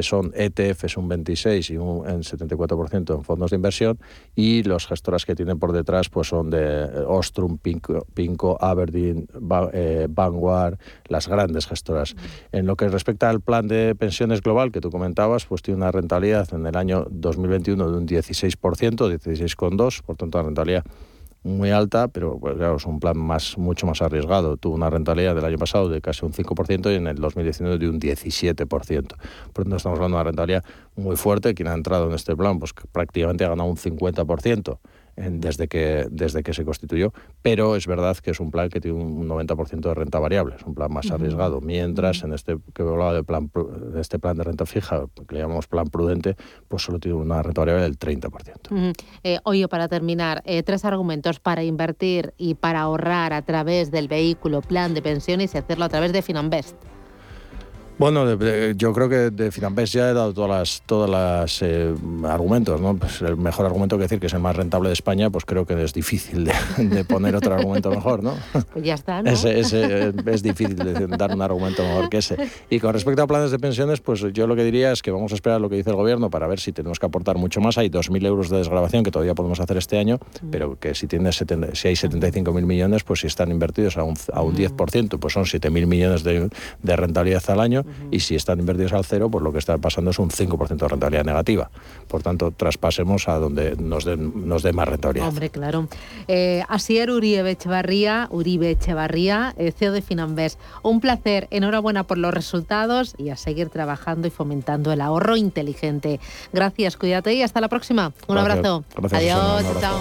son ETFs un 26 y un 74% en fondos de inversión y los gestoras que tienen por detrás pues son de Ostrom, Pinco, Aberdeen, eh, Vanguard, las grandes gestoras. En lo que respecta al plan de pensiones global que tú comentabas, pues tiene una rentabilidad en el año 2021 de un 16%, 16,2%, por tanto la rentabilidad muy alta, pero pues, claro, es un plan más, mucho más arriesgado. Tuvo una rentabilidad del año pasado de casi un 5% y en el 2019 de un 17%. Por tanto, estamos hablando de una rentabilidad muy fuerte. Quien ha entrado en este plan, pues prácticamente ha ganado un 50% desde, que, desde que se constituyó, pero es verdad que es un plan que tiene un 90% de renta variable, es un plan más arriesgado, mientras en este que hablaba de, plan, de este plan de renta fija, que le llamamos plan prudente, pues solo tiene una renta variable del 30%. Eh, oye, para terminar, eh, tres argumentos para invertir y para ahorrar a través del vehículo plan de pensiones y hacerlo a través de Finanbest. Bueno, yo creo que de Finanbest ya he dado todas las, todas las eh, argumentos, ¿no? Pues el mejor argumento que decir que es el más rentable de España, pues creo que es difícil de, poner otro argumento mejor, ¿no? Pues ya está, ¿no? es difícil de dar un argumento mejor que ese. Y con respecto a planes de pensiones, pues yo lo que diría es que vamos a esperar lo que dice el gobierno para ver si tenemos que aportar mucho más. Hay 2.000 euros de desgrabación que todavía podemos hacer este año, mm. pero que si, tiene si hay 75.000 millones, pues si están invertidos a un, a un 10%, mm. pues son 7.000 millones de, de rentabilidad al año y si están invertidos al cero, pues lo que está pasando es un 5% de rentabilidad negativa. Por tanto, traspasemos a donde nos dé nos más rentabilidad. Hombre, claro. Eh, Asier Uribe Echevarría, Uribe Echevarría, eh, CEO de Finanbest. Un placer, enhorabuena por los resultados y a seguir trabajando y fomentando el ahorro inteligente. Gracias, cuídate y hasta la próxima. Un abrazo. Adiós, chao.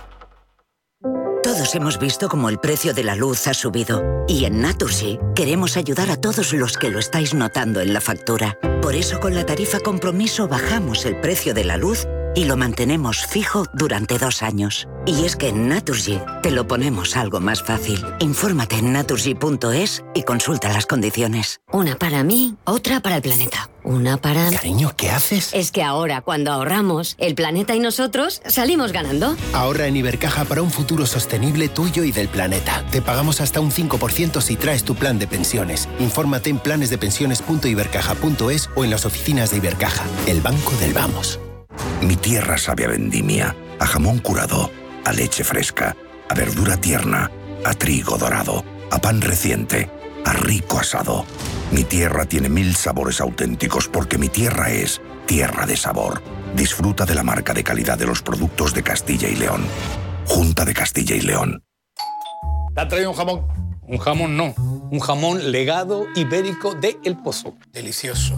Todos hemos visto cómo el precio de la luz ha subido y en Naturgy queremos ayudar a todos los que lo estáis notando en la factura. Por eso con la tarifa compromiso bajamos el precio de la luz y lo mantenemos fijo durante dos años. Y es que en Naturgy te lo ponemos algo más fácil. Infórmate en naturgy.es y consulta las condiciones. Una para mí, otra para el planeta. Una para... Cariño, ¿qué haces? Es que ahora, cuando ahorramos, el planeta y nosotros salimos ganando. Ahorra en Ibercaja para un futuro sostenible tuyo y del planeta. Te pagamos hasta un 5% si traes tu plan de pensiones. Infórmate en planesdepensiones.ibercaja.es o en las oficinas de Ibercaja, el banco del vamos. Mi tierra sabe a vendimia, a jamón curado a leche fresca, a verdura tierna, a trigo dorado, a pan reciente, a rico asado. Mi tierra tiene mil sabores auténticos porque mi tierra es tierra de sabor. Disfruta de la marca de calidad de los productos de Castilla y León. Junta de Castilla y León. ¿Te ha traído un jamón? Un jamón no, un jamón legado ibérico de El Pozo. Delicioso,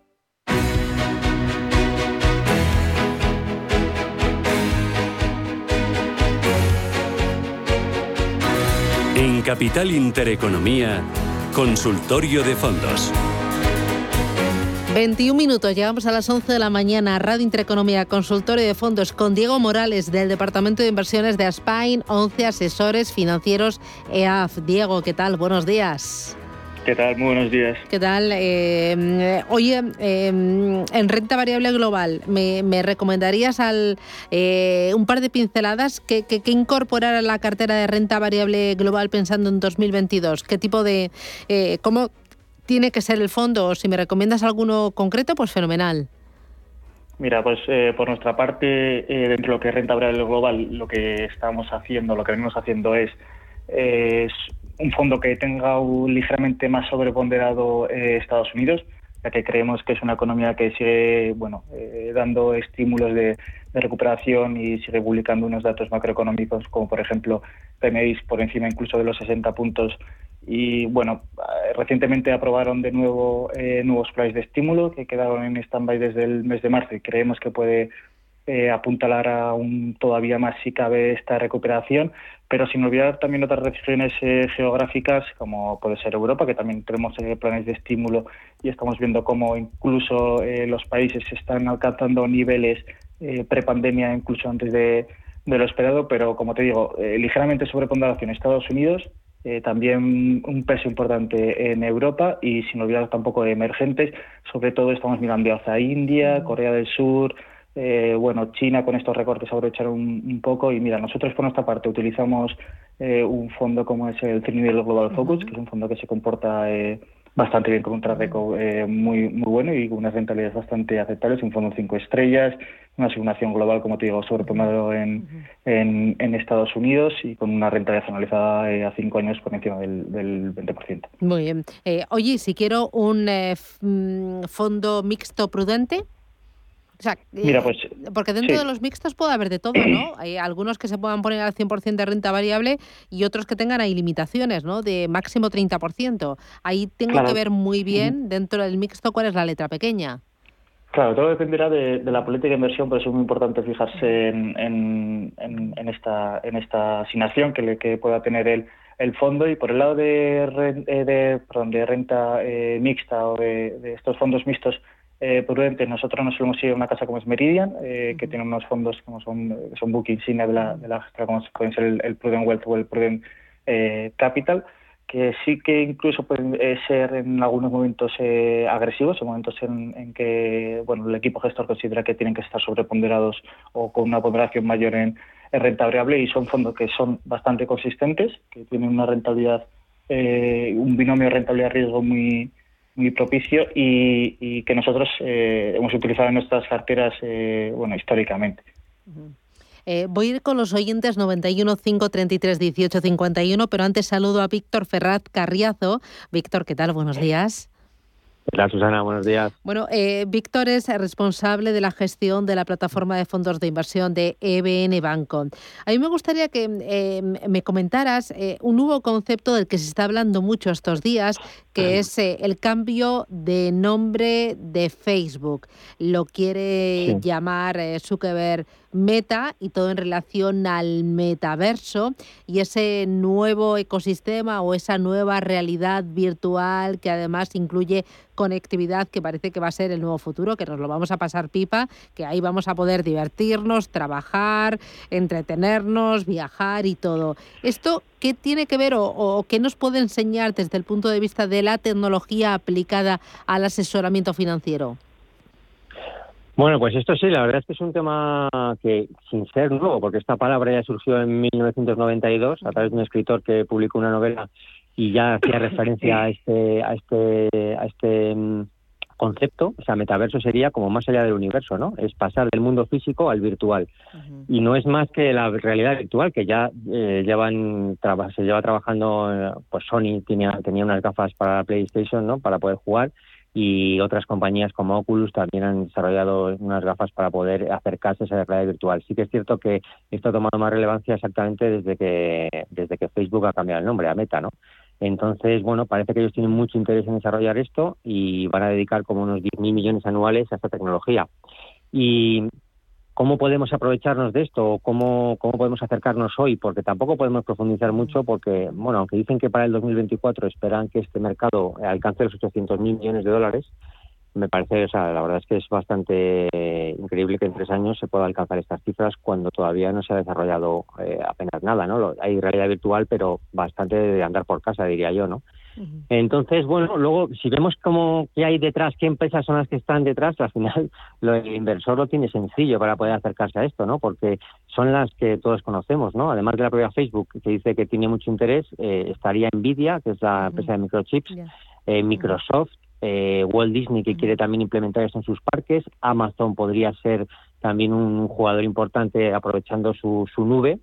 Capital Intereconomía, Consultorio de Fondos. 21 minutos, llegamos a las 11 de la mañana, Radio Intereconomía, consultorio de fondos con Diego Morales del Departamento de Inversiones de Aspine, 11 asesores financieros EAF. Diego, ¿qué tal? Buenos días. ¿Qué tal? Muy buenos días. ¿Qué tal? Eh, oye, em, en renta variable global, ¿me, recomendarías al, eh, un par de pinceladas que, que, incorporar a la cartera de renta variable global pensando en 2022? ¿Qué tipo de... Eh, cómo tiene que ser el fondo? O si me recomiendas alguno concreto, pues fenomenal. Mira, pues por nuestra parte, dentro de lo que es renta variable global, lo que estamos haciendo, lo que venimos haciendo es un fondo que tenga un ligeramente más sobreponderado eh, Estados Unidos, ya que creemos que es una economía que sigue bueno, eh, dando estímulos de, recuperación y sigue publicando unos datos macroeconómicos, como por ejemplo PMI por encima incluso de los 60 puntos. Y bueno, eh, recientemente aprobaron de nuevo nuevos planes de estímulo que quedaron en stand-by desde el mes de marzo y creemos que puede apuntalar a un todavía más si cabe esta recuperación, pero sin olvidar también otras regiones eh, geográficas como puede ser Europa, que también tenemos eh, planes de estímulo y estamos viendo cómo incluso eh, los países están alcanzando niveles prepandemia incluso antes de, lo esperado, pero como te digo, ligeramente sobreponderación en Estados Unidos, también un peso importante en Europa y sin olvidar tampoco de emergentes, sobre todo estamos mirando hacia India, Corea del Sur, eh, bueno, China con estos recortes aprovecharon un, un, poco y mira, nosotros por nuestra parte utilizamos eh, un fondo como es el Trinidad Global Focus, que es un fondo que se comporta eh, bastante bien con un tradeco muy muy bueno y con unas rentabilidades bastante aceptables, un fondo cinco estrellas, una asignación global, como te digo, sobreponderado en, en, en, Estados Unidos y con una rentabilidad analizada a cinco años por encima del, del 20%. Muy bien. oye, si quiero un mm, fondo mixto prudente, Mira, eh, pues, porque dentro de los mixtos puede haber de todo, ¿no? Hay algunos que se puedan poner al 100% de renta variable y otros que tengan ahí limitaciones, ¿no? De máximo 30%. Ahí tengo que ver muy bien dentro del mixto cuál es la letra pequeña. Claro, todo dependerá de, la política de inversión, por eso es muy importante fijarse en, en, esta, en esta asignación que, le, que pueda tener el, el fondo y por el lado de, eh, de, perdón, de renta eh, mixta o de estos fondos mixtos eh, prudente. Nosotros nos solemos ir a una casa como es Meridian, eh, que tiene unos fondos como son, son book insignia de la, de la gestora, como pueden ser el, Prudent Wealth o el Prudent eh, Capital, que sí que incluso pueden eh, ser en algunos momentos eh, agresivos, en momentos en, que bueno el equipo gestor considera que tienen que estar sobreponderados o con una ponderación mayor en, en renta variable y son fondos que son bastante consistentes, que tienen una rentabilidad, un binomio rentabilidad-riesgo muy muy propicio y, que nosotros eh, hemos utilizado en nuestras carteras eh, bueno históricamente. Eh, voy a ir con los oyentes 91 533 18 51, pero antes saludo a Víctor Ferraz Carriazo. Víctor, ¿qué tal? Buenos días. Hola Susana, buenos días. Bueno, eh, Víctor es responsable de la gestión de la plataforma de fondos de inversión de EBN Banco. A mí me gustaría que eh, me comentaras eh, un nuevo concepto del que se está hablando mucho estos días, que es el cambio de nombre de Facebook. Lo quiere llamar Zuckerberg Meta y todo en relación al metaverso y ese nuevo ecosistema o esa nueva realidad virtual que además incluye conectividad que parece que va a ser el nuevo futuro, que nos lo vamos a pasar pipa, que ahí vamos a poder divertirnos, trabajar, entretenernos, viajar y todo. ¿Esto qué tiene que ver o, qué nos puede enseñar desde el punto de vista de la tecnología aplicada al asesoramiento financiero? Bueno, pues esto sí, la verdad es que es un tema que, sin ser nuevo, porque esta palabra ya surgió en 1992 a través de un escritor que publicó una novela y ya hacía referencia a este, a este, a este mm, concepto, o sea, metaverso sería como más allá del universo, ¿no? Es pasar del mundo físico al virtual. Y no es más que la realidad virtual, que ya eh, llevan se lleva trabajando, eh, pues Sony tenía, tenía unas gafas para la PlayStation, ¿no? Para poder jugar y otras compañías como Oculus también han desarrollado unas gafas para poder acercarse a esa realidad virtual. Sí que es cierto que esto ha tomado más relevancia exactamente desde que desde que Facebook ha cambiado el nombre a Meta, ¿no? Entonces, bueno, parece que ellos tienen mucho interés en desarrollar esto y van a dedicar como unos 10.000 millones anuales a esta tecnología. Y ¿Cómo podemos aprovecharnos de esto? ¿Cómo, ¿Cómo podemos acercarnos hoy? Porque tampoco podemos profundizar mucho porque, bueno, aunque dicen que para el 2024 esperan que este mercado alcance los 800.000 millones de dólares, me parece, o sea, la verdad es que es bastante increíble que en tres años se pueda alcanzar estas cifras cuando todavía no se ha desarrollado eh, apenas nada, ¿no? Hay realidad virtual, pero bastante de andar por casa, diría yo, ¿no? Entonces, bueno, luego, si vemos cómo qué hay detrás, qué empresas son las que están detrás, al final lo, el inversor lo tiene sencillo para poder acercarse a esto, ¿no? Porque son las que todos conocemos, ¿no? Además de la propia Facebook, que dice que tiene mucho interés, eh, estaría Nvidia, que es la empresa de microchips, eh, Microsoft, eh, Walt Disney, que quiere también implementar esto en sus parques, Amazon podría ser también un jugador importante aprovechando su, su nube,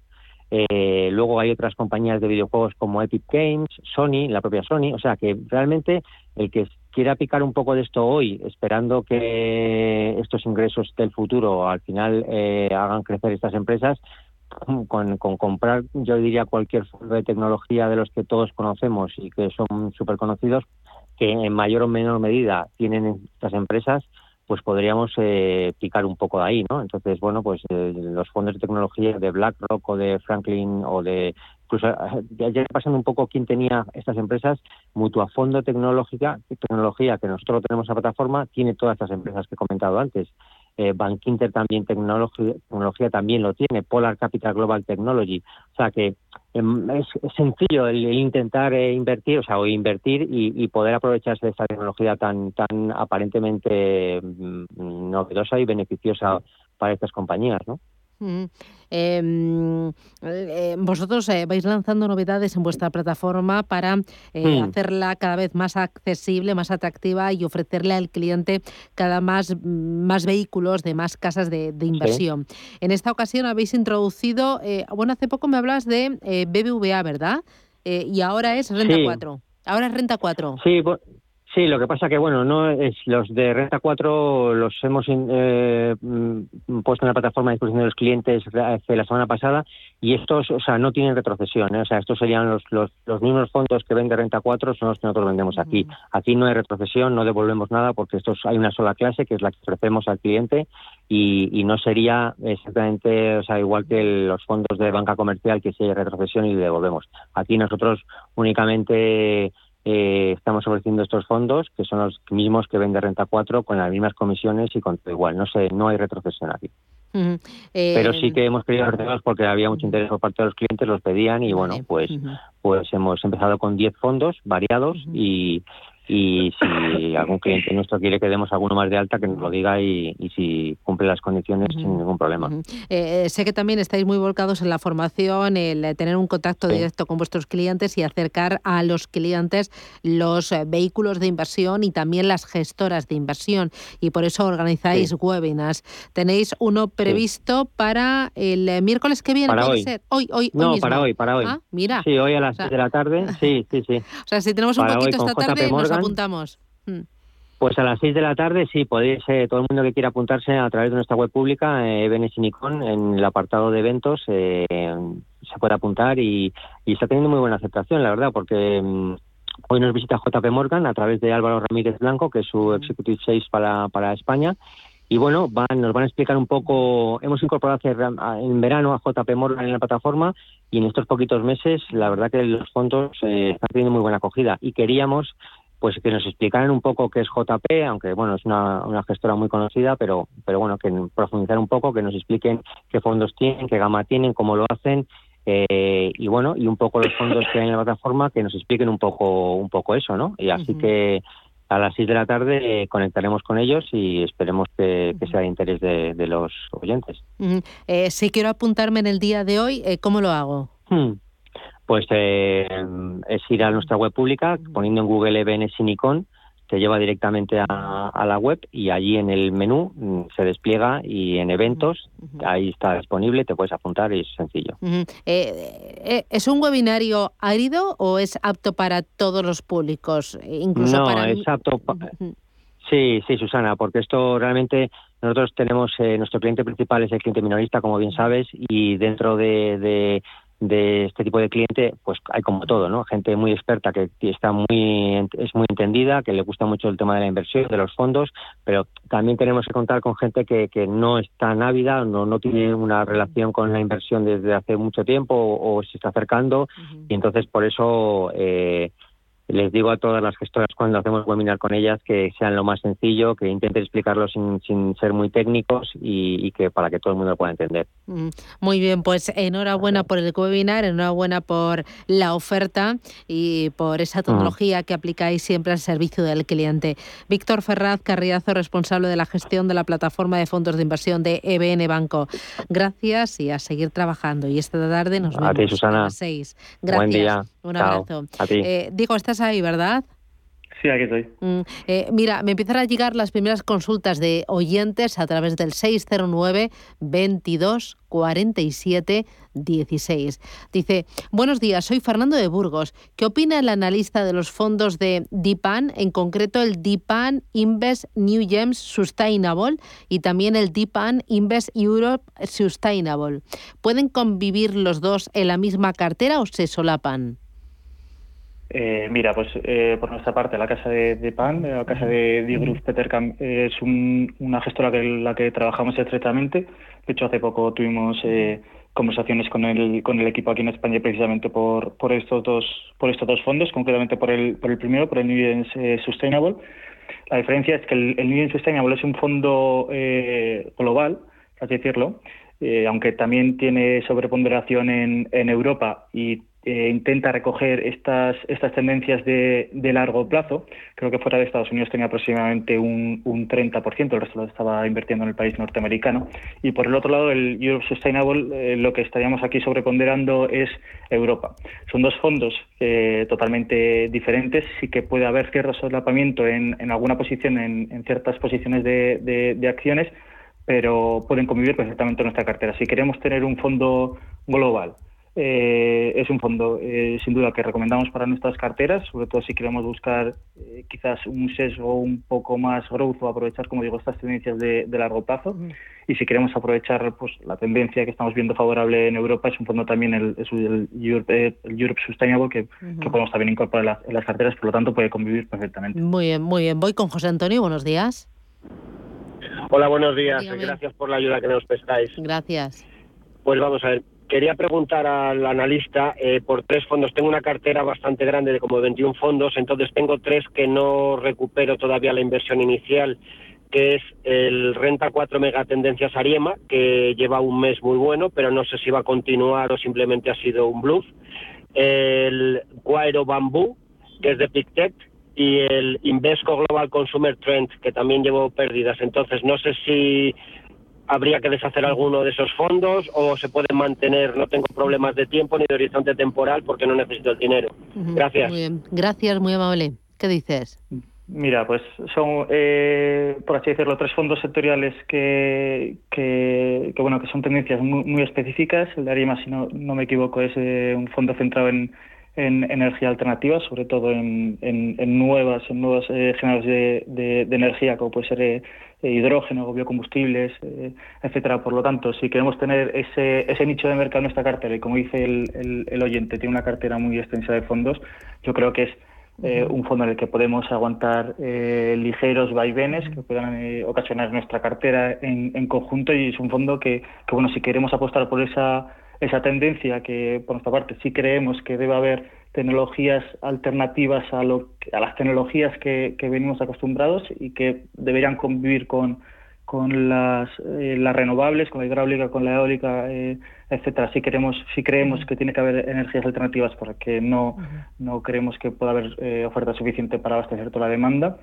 eh, luego hay otras compañías de videojuegos como Epic Games, Sony, la propia Sony. O sea que realmente el que quiera picar un poco de esto hoy, esperando que estos ingresos del futuro al final eh, hagan crecer estas empresas, con, comprar, yo diría, cualquier fondo de tecnología de los que todos conocemos y que son súper conocidos, que en mayor o menor medida tienen estas empresas, pues podríamos eh, picar un poco de ahí, ¿no? Entonces, bueno, pues eh, los fondos de tecnología de BlackRock o de Franklin o de incluso ya pasando un poco quién tenía estas empresas, Mutuafondo Tecnológica, tecnología que nosotros tenemos en la plataforma, tiene todas estas empresas que he comentado antes. Eh, Bank Inter también tecnología, también lo tiene, Polar Capital Global Technology. O sea que em, es, sencillo el, intentar eh, invertir, o sea, o invertir y, poder aprovecharse de esta tecnología tan, tan aparentemente mm, novedosa y beneficiosa para estas compañías, ¿no? Em, eh, vosotros eh, vais lanzando novedades en vuestra plataforma para eh, hmm. hacerla cada vez más accesible, más atractiva y ofrecerle al cliente cada más, más vehículos de más casas de, inversión. En esta ocasión habéis introducido, bueno, hace poco me hablas de BBVA, ¿verdad? y ahora es Renta 4. Ahora es Renta 4. Sí, Sí, lo que pasa que bueno, no es los de Renta 4 los hemos eh, mm, puesto en la plataforma de disposición de los clientes la semana pasada y estos, o sea, no tienen retrocesión, ¿eh? o sea, estos serían los, los, los, mismos fondos que vende Renta 4 son los que nosotros vendemos aquí. Aquí no hay retrocesión, no devolvemos nada porque estos hay una sola clase que es la que ofrecemos al cliente y, y no sería exactamente, o sea, igual que los fondos de banca comercial que si hay retrocesión y devolvemos. Aquí nosotros únicamente eh, estamos ofreciendo estos fondos, que son los mismos que vende Renta 4, con las mismas comisiones y con todo igual. No sé, no hay retrocesión aquí. Pero sí que hemos querido hacerlos porque había mucho interés por parte de los clientes, los pedían y bueno, pues, pues hemos empezado con 10 fondos variados y y si algún cliente nuestro quiere que demos alguno más de alta, que nos lo diga y, si cumple las condiciones sin ningún problema. Eh, sé que también estáis muy volcados en la formación, el tener un contacto directo con vuestros clientes y acercar a los clientes los eh, vehículos de inversión y también las gestoras de inversión. Y por eso organizáis webinars. Tenéis uno previsto para el eh, miércoles que viene, para hoy. Ser? Hoy, hoy, no, para hoy, para hoy. Ah, mira. Sí, hoy a las 6 de la tarde. Sí, sí, sí. O sea, si tenemos un poquito esta tarde, apuntamos. Hmm. Pues a las 6 de la tarde, sí, podéis, eh, todo el mundo que quiera apuntarse a través de nuestra web pública, eh, en el apartado de eventos, eh, se puede apuntar y, está teniendo muy buena aceptación, la verdad, porque mm, hoy nos visita JP Morgan a través de Álvaro Ramírez Blanco, que es su hmm. Executive Sales para, para España. Y bueno, van, nos van a explicar un poco, hemos incorporado en verano a JP Morgan en la plataforma y en estos poquitos meses la verdad que los fondos eh, están teniendo muy buena acogida y queríamos pues que nos explicaran un poco qué es JP, aunque bueno, es una, una gestora muy conocida, pero, pero bueno, que profundizar un poco, que nos expliquen qué fondos tienen, qué gama tienen, cómo lo hacen, eh, y bueno, y un poco los fondos que hay en la plataforma, que nos expliquen un poco, un poco eso, ¿no? Y así que a las 6 de la tarde eh, conectaremos con ellos y esperemos que, sea de interés de, los oyentes. Eh, si quiero apuntarme en el día de hoy, ¿cómo lo hago? Hmm pues eh, es ir a nuestra web pública, poniendo en Google EBN Sinicon, te lleva directamente a, la web y allí en el menú mm, se despliega y en eventos ahí está disponible, te puedes apuntar y es sencillo. Eh, eh, ¿Es un webinario árido o es apto para todos los públicos? Incluso no, es apto. Sí, sí, Susana, porque esto realmente nosotros tenemos, nuestro cliente principal es el cliente minorista, como bien sabes, y dentro de de este tipo de cliente, pues hay como todo, ¿no? Gente muy experta que está muy es muy entendida, que le gusta mucho el tema de la inversión, de los fondos, pero también tenemos que contar con gente que, que no está ávida, no, no tiene una relación con la inversión desde hace mucho tiempo o, se está acercando y entonces por eso eh, les digo a todas las gestoras cuando hacemos webinar con ellas que sean lo más sencillo, que intenten explicarlo sin, sin ser muy técnicos y, que para que todo el mundo lo pueda entender. Mm, muy bien, pues enhorabuena por el webinar, enhorabuena por la oferta y por esa tecnología que aplicáis siempre al servicio del cliente. Víctor Ferraz Carriazo, responsable de la gestión de la plataforma de fondos de inversión de EBN Banco. Gracias y a seguir trabajando. Y esta tarde nos vemos a ti, Susana. a las seis. Gracias. Buen día. Un abrazo. A ti. Eh, digo, estás ahí, ¿verdad? Sí, aquí estoy. Mm, eh, mira, me empiezan a llegar las primeras consultas de oyentes a través del 609 22 47 16. Dice, buenos días, soy Fernando de Burgos. ¿Qué opina el analista de los fondos de DIPAN, en concreto el DIPAN Invest New Gems Sustainable y también el DIPAN Invest Europe Sustainable? ¿Pueden convivir los dos en la misma cartera o se solapan? Eh, mira, pues eh, por nuestra parte, la casa de, PAN, la casa de Digruf Petercam, es una gestora que la que trabajamos estrechamente. De hecho, hace poco tuvimos eh, conversaciones con el, con el equipo aquí en España precisamente por, por, estos, dos, por estos dos fondos, concretamente por el, por el primero, por el New Sustainable. La diferencia es que el, el New Sustainable es un fondo global, así decirlo, aunque también tiene sobreponderación en, en Europa y eh, intenta recoger estas, estas tendencias de, largo plazo. Creo que fuera de Estados Unidos tenía aproximadamente un, un 30%, el resto lo estaba invirtiendo en el país norteamericano. Y por el otro lado, el Europe Sustainable, eh, lo que estaríamos aquí sobreponderando es Europa. Son dos fondos eh, totalmente diferentes, sí que puede haber cierto solapamiento en, en alguna posición, en, ciertas posiciones de, de, de acciones, pero pueden convivir perfectamente en nuestra cartera. Si queremos tener un fondo global, eh, es un fondo eh, sin duda que recomendamos para nuestras carteras, sobre todo si queremos buscar eh, quizás un sesgo un poco más growth o aprovechar, como digo, estas tendencias de, largo plazo. Y si queremos aprovechar pues la tendencia que estamos viendo favorable en Europa, es un fondo también el, el, Europe, Sustainable que, podemos también incorporar en las, carteras, por lo tanto puede convivir perfectamente. Muy bien, muy bien. Voy con José Antonio, buenos días. Hola, buenos días. Gracias por la ayuda que nos prestáis. Gracias. Pues vamos a ver, Quería preguntar al analista eh, por tres fondos. Tengo una cartera bastante grande de como 21 fondos, entonces tengo tres que no recupero todavía la inversión inicial, que es el Renta 4 Megatendencias Ariema, que lleva un mes muy bueno, pero no sé si va a continuar o simplemente ha sido un bluff. El Guairo Bambú, que es de PicTech, y el Invesco Global Consumer Trend, que también llevo pérdidas. Entonces, no sé si habría que deshacer alguno de esos fondos o se puede mantener, no tengo problemas de tiempo ni de horizonte temporal porque no necesito el dinero. Gracias. Muy bien, gracias, muy amable. ¿Qué dices? Mira, pues son, eh, por así decirlo, tres fondos sectoriales que, que, bueno, que son tendencias muy, específicas. El de Arima, si no, no me equivoco, es eh, un fondo centrado en, en energía alternativa, sobre todo en, en, nuevas, en nuevos eh, géneros de, de, energía, como puede ser eh, hidrógeno, biocombustibles, eh, etcétera. Por lo tanto, si queremos tener ese, ese nicho de mercado en nuestra cartera, y como dice el, el, oyente, tiene una cartera muy extensa de fondos, yo creo que es un fondo en el que podemos aguantar ligeros vaivenes que puedan ocasionar nuestra cartera en, en, conjunto y es un fondo que, que, bueno, si queremos apostar por esa esa tendencia que, por nuestra parte, sí creemos que debe haber tecnologías alternativas a, lo, a las tecnologías que, venimos acostumbrados y que deberían convivir con, con las, eh, las renovables, con la hidráulica, con la eólica, eh, etcétera. Sí queremos, sí creemos que tiene que haber energías alternativas porque no, no creemos que pueda haber eh, oferta suficiente para abastecer toda la demanda.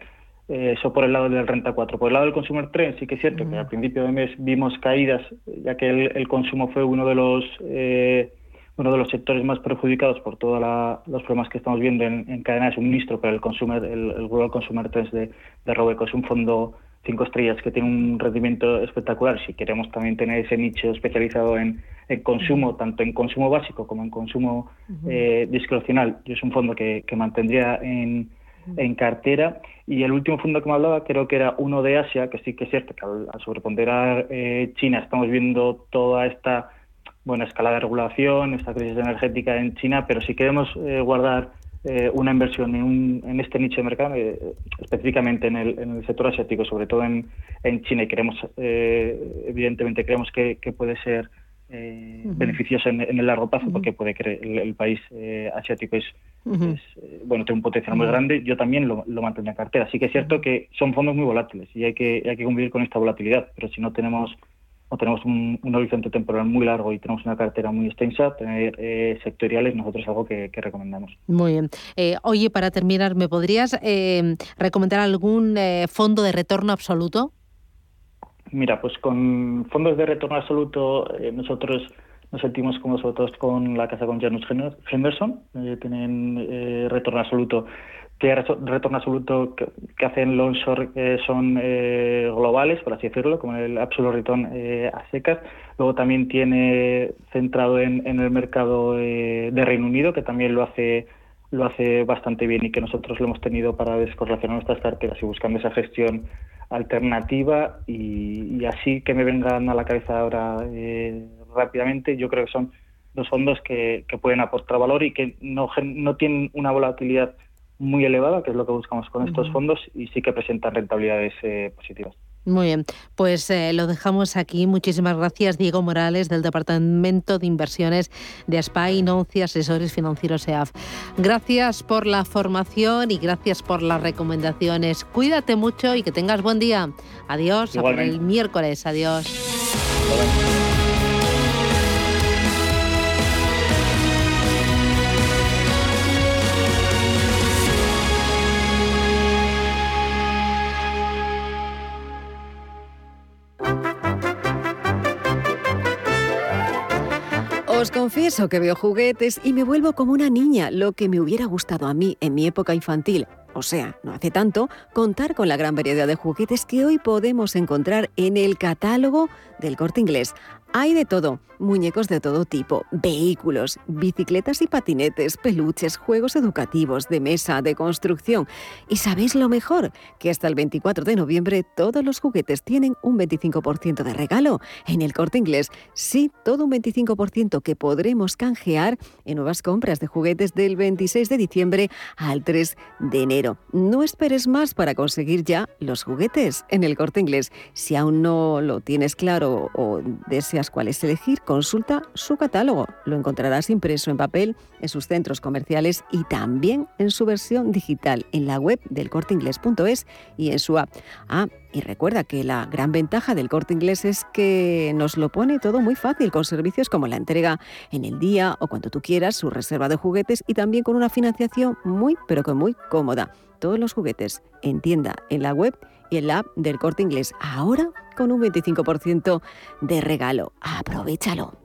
Eh, eso por el lado del renta 4. Por el lado del consumer trend sí que es cierto que al principio de mes vimos caídas, ya que el, consumo fue uno de los eh, uno de los sectores más perjudicados por todos los problemas que estamos viendo en, cadena de suministro, pero el consumer, el, Global Consumer Trends de, de Robeco es un fondo cinco estrellas que tiene un rendimiento espectacular. Si queremos también tener ese nicho especializado en, consumo, tanto en consumo básico como en consumo eh, discrecional, es un fondo que mantendría en en cartera. Y el último fondo que me hablaba creo que era uno de Asia, que sí que es cierto que al, sobreponderar eh, China estamos viendo toda esta buena escala de regulación, esta crisis energética en China, pero si queremos eh, guardar eh, una inversión en, un, en, este nicho de mercado, específicamente en el, en el, sector asiático, sobre todo en, en China, y queremos, evidentemente, creemos que, que puede ser beneficioso en, el largo plazo, porque puede que el, país asiático es eh, bueno, tiene un potencial muy grande, yo también lo, lo mantendría en cartera. Sí que es cierto que son fondos muy volátiles y hay que, hay que cumplir con esta volatilidad, pero si no tenemos o tenemos un, horizonte temporal muy largo y tenemos una cartera muy extensa, tener eh, sectoriales nosotros es algo que, recomendamos. Muy bien. Eh, oye, para terminar, ¿me podrías eh, recomendar algún fondo de retorno absoluto? Mira, pues con fondos de retorno absoluto nosotros nos sentimos como todo con la casa con Janus Henderson, tienen retorno absoluto que retorno absoluto que, hacen Longshore eh, son eh, globales, por así decirlo, como el Absolute Return eh, a secas. Luego también tiene centrado en, el mercado de Reino Unido, que también lo hace lo hace bastante bien y que nosotros lo hemos tenido para descorrelacionar nuestras carteras y buscando esa gestión alternativa y, así que me vengan a la cabeza ahora rápidamente, yo creo que son dos fondos que, que pueden aportar valor y que no, no tienen una volatilidad muy elevada, que es lo que buscamos con estos fondos, y sí que presentan rentabilidades eh, positivas. Muy bien, pues eh, lo dejamos aquí. Muchísimas gracias, Diego Morales, del Departamento de Inversiones de ASPA y Nonci Asesores Financieros EAF. Gracias por la formación y gracias por las recomendaciones. Cuídate mucho y que tengas buen día. Adiós, hasta el miércoles. Adiós. Os confieso que veo juguetes y me vuelvo como una niña, lo que me hubiera gustado a mí en mi época infantil. O sea, no hace tanto, contar con la gran variedad de juguetes que hoy podemos encontrar en el catálogo del corte inglés. Hay de todo, muñecos de todo tipo, vehículos, bicicletas y patinetes, peluches, juegos educativos, de mesa, de construcción. ¿Y sabéis lo mejor? Que hasta el 24 de noviembre todos los juguetes tienen un 25% de regalo en el corte inglés. Sí, todo un 25% que podremos canjear en nuevas compras de juguetes del 26 de diciembre al 3 de enero. No esperes más para conseguir ya los juguetes en el corte inglés. Si aún no lo tienes claro o deseas cuál es elegir, consulta su catálogo. Lo encontrarás impreso en papel en sus centros comerciales y también en su versión digital en la web del corteinglés.es y en su app. Ah, y recuerda que la gran ventaja del corte inglés es que nos lo pone todo muy fácil con servicios como la entrega en el día o cuando tú quieras, su reserva de juguetes y también con una financiación muy pero que muy cómoda. Todos los juguetes en tienda, en la web y en la app del corte inglés. Ahora con un 25% de regalo. Aprovechalo.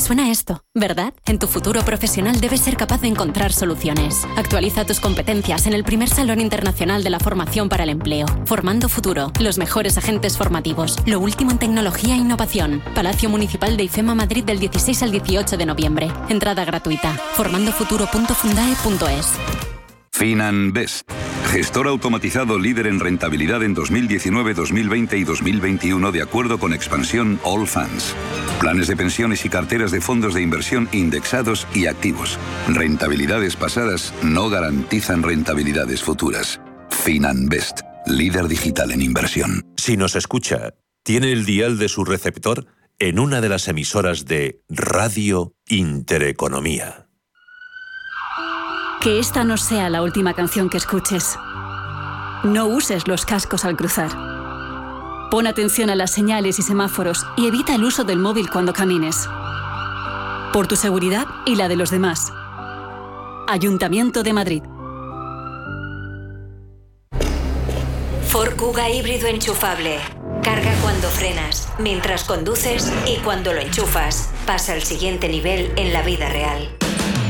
Suena esto, ¿verdad? En tu futuro profesional debes ser capaz de encontrar soluciones. Actualiza tus competencias en el primer Salón Internacional de la Formación para el Empleo. Formando Futuro, los mejores agentes formativos, lo último en tecnología e innovación. Palacio Municipal de IFEMA Madrid del 16 al 18 de noviembre. Entrada gratuita. formandofuturo.fundae.es. FinanBest, gestor automatizado líder en rentabilidad en 2019, 2020 y 2021 de acuerdo con expansión All Funds. Planes de pensiones y carteras de fondos de inversión indexados y activos. Rentabilidades pasadas no garantizan rentabilidades futuras. FinanBest, líder digital en inversión. Si nos escucha, tiene el dial de su receptor en una de las emisoras de Radio Intereconomía. Que esta no sea la última canción que escuches. No uses los cascos al cruzar. Pon atención a las señales y semáforos y evita el uso del móvil cuando camines. Por tu seguridad y la de los demás. Ayuntamiento de Madrid. Ford Kuga híbrido enchufable. Carga cuando frenas, mientras conduces y cuando lo enchufas. Pasa al siguiente nivel en la vida real.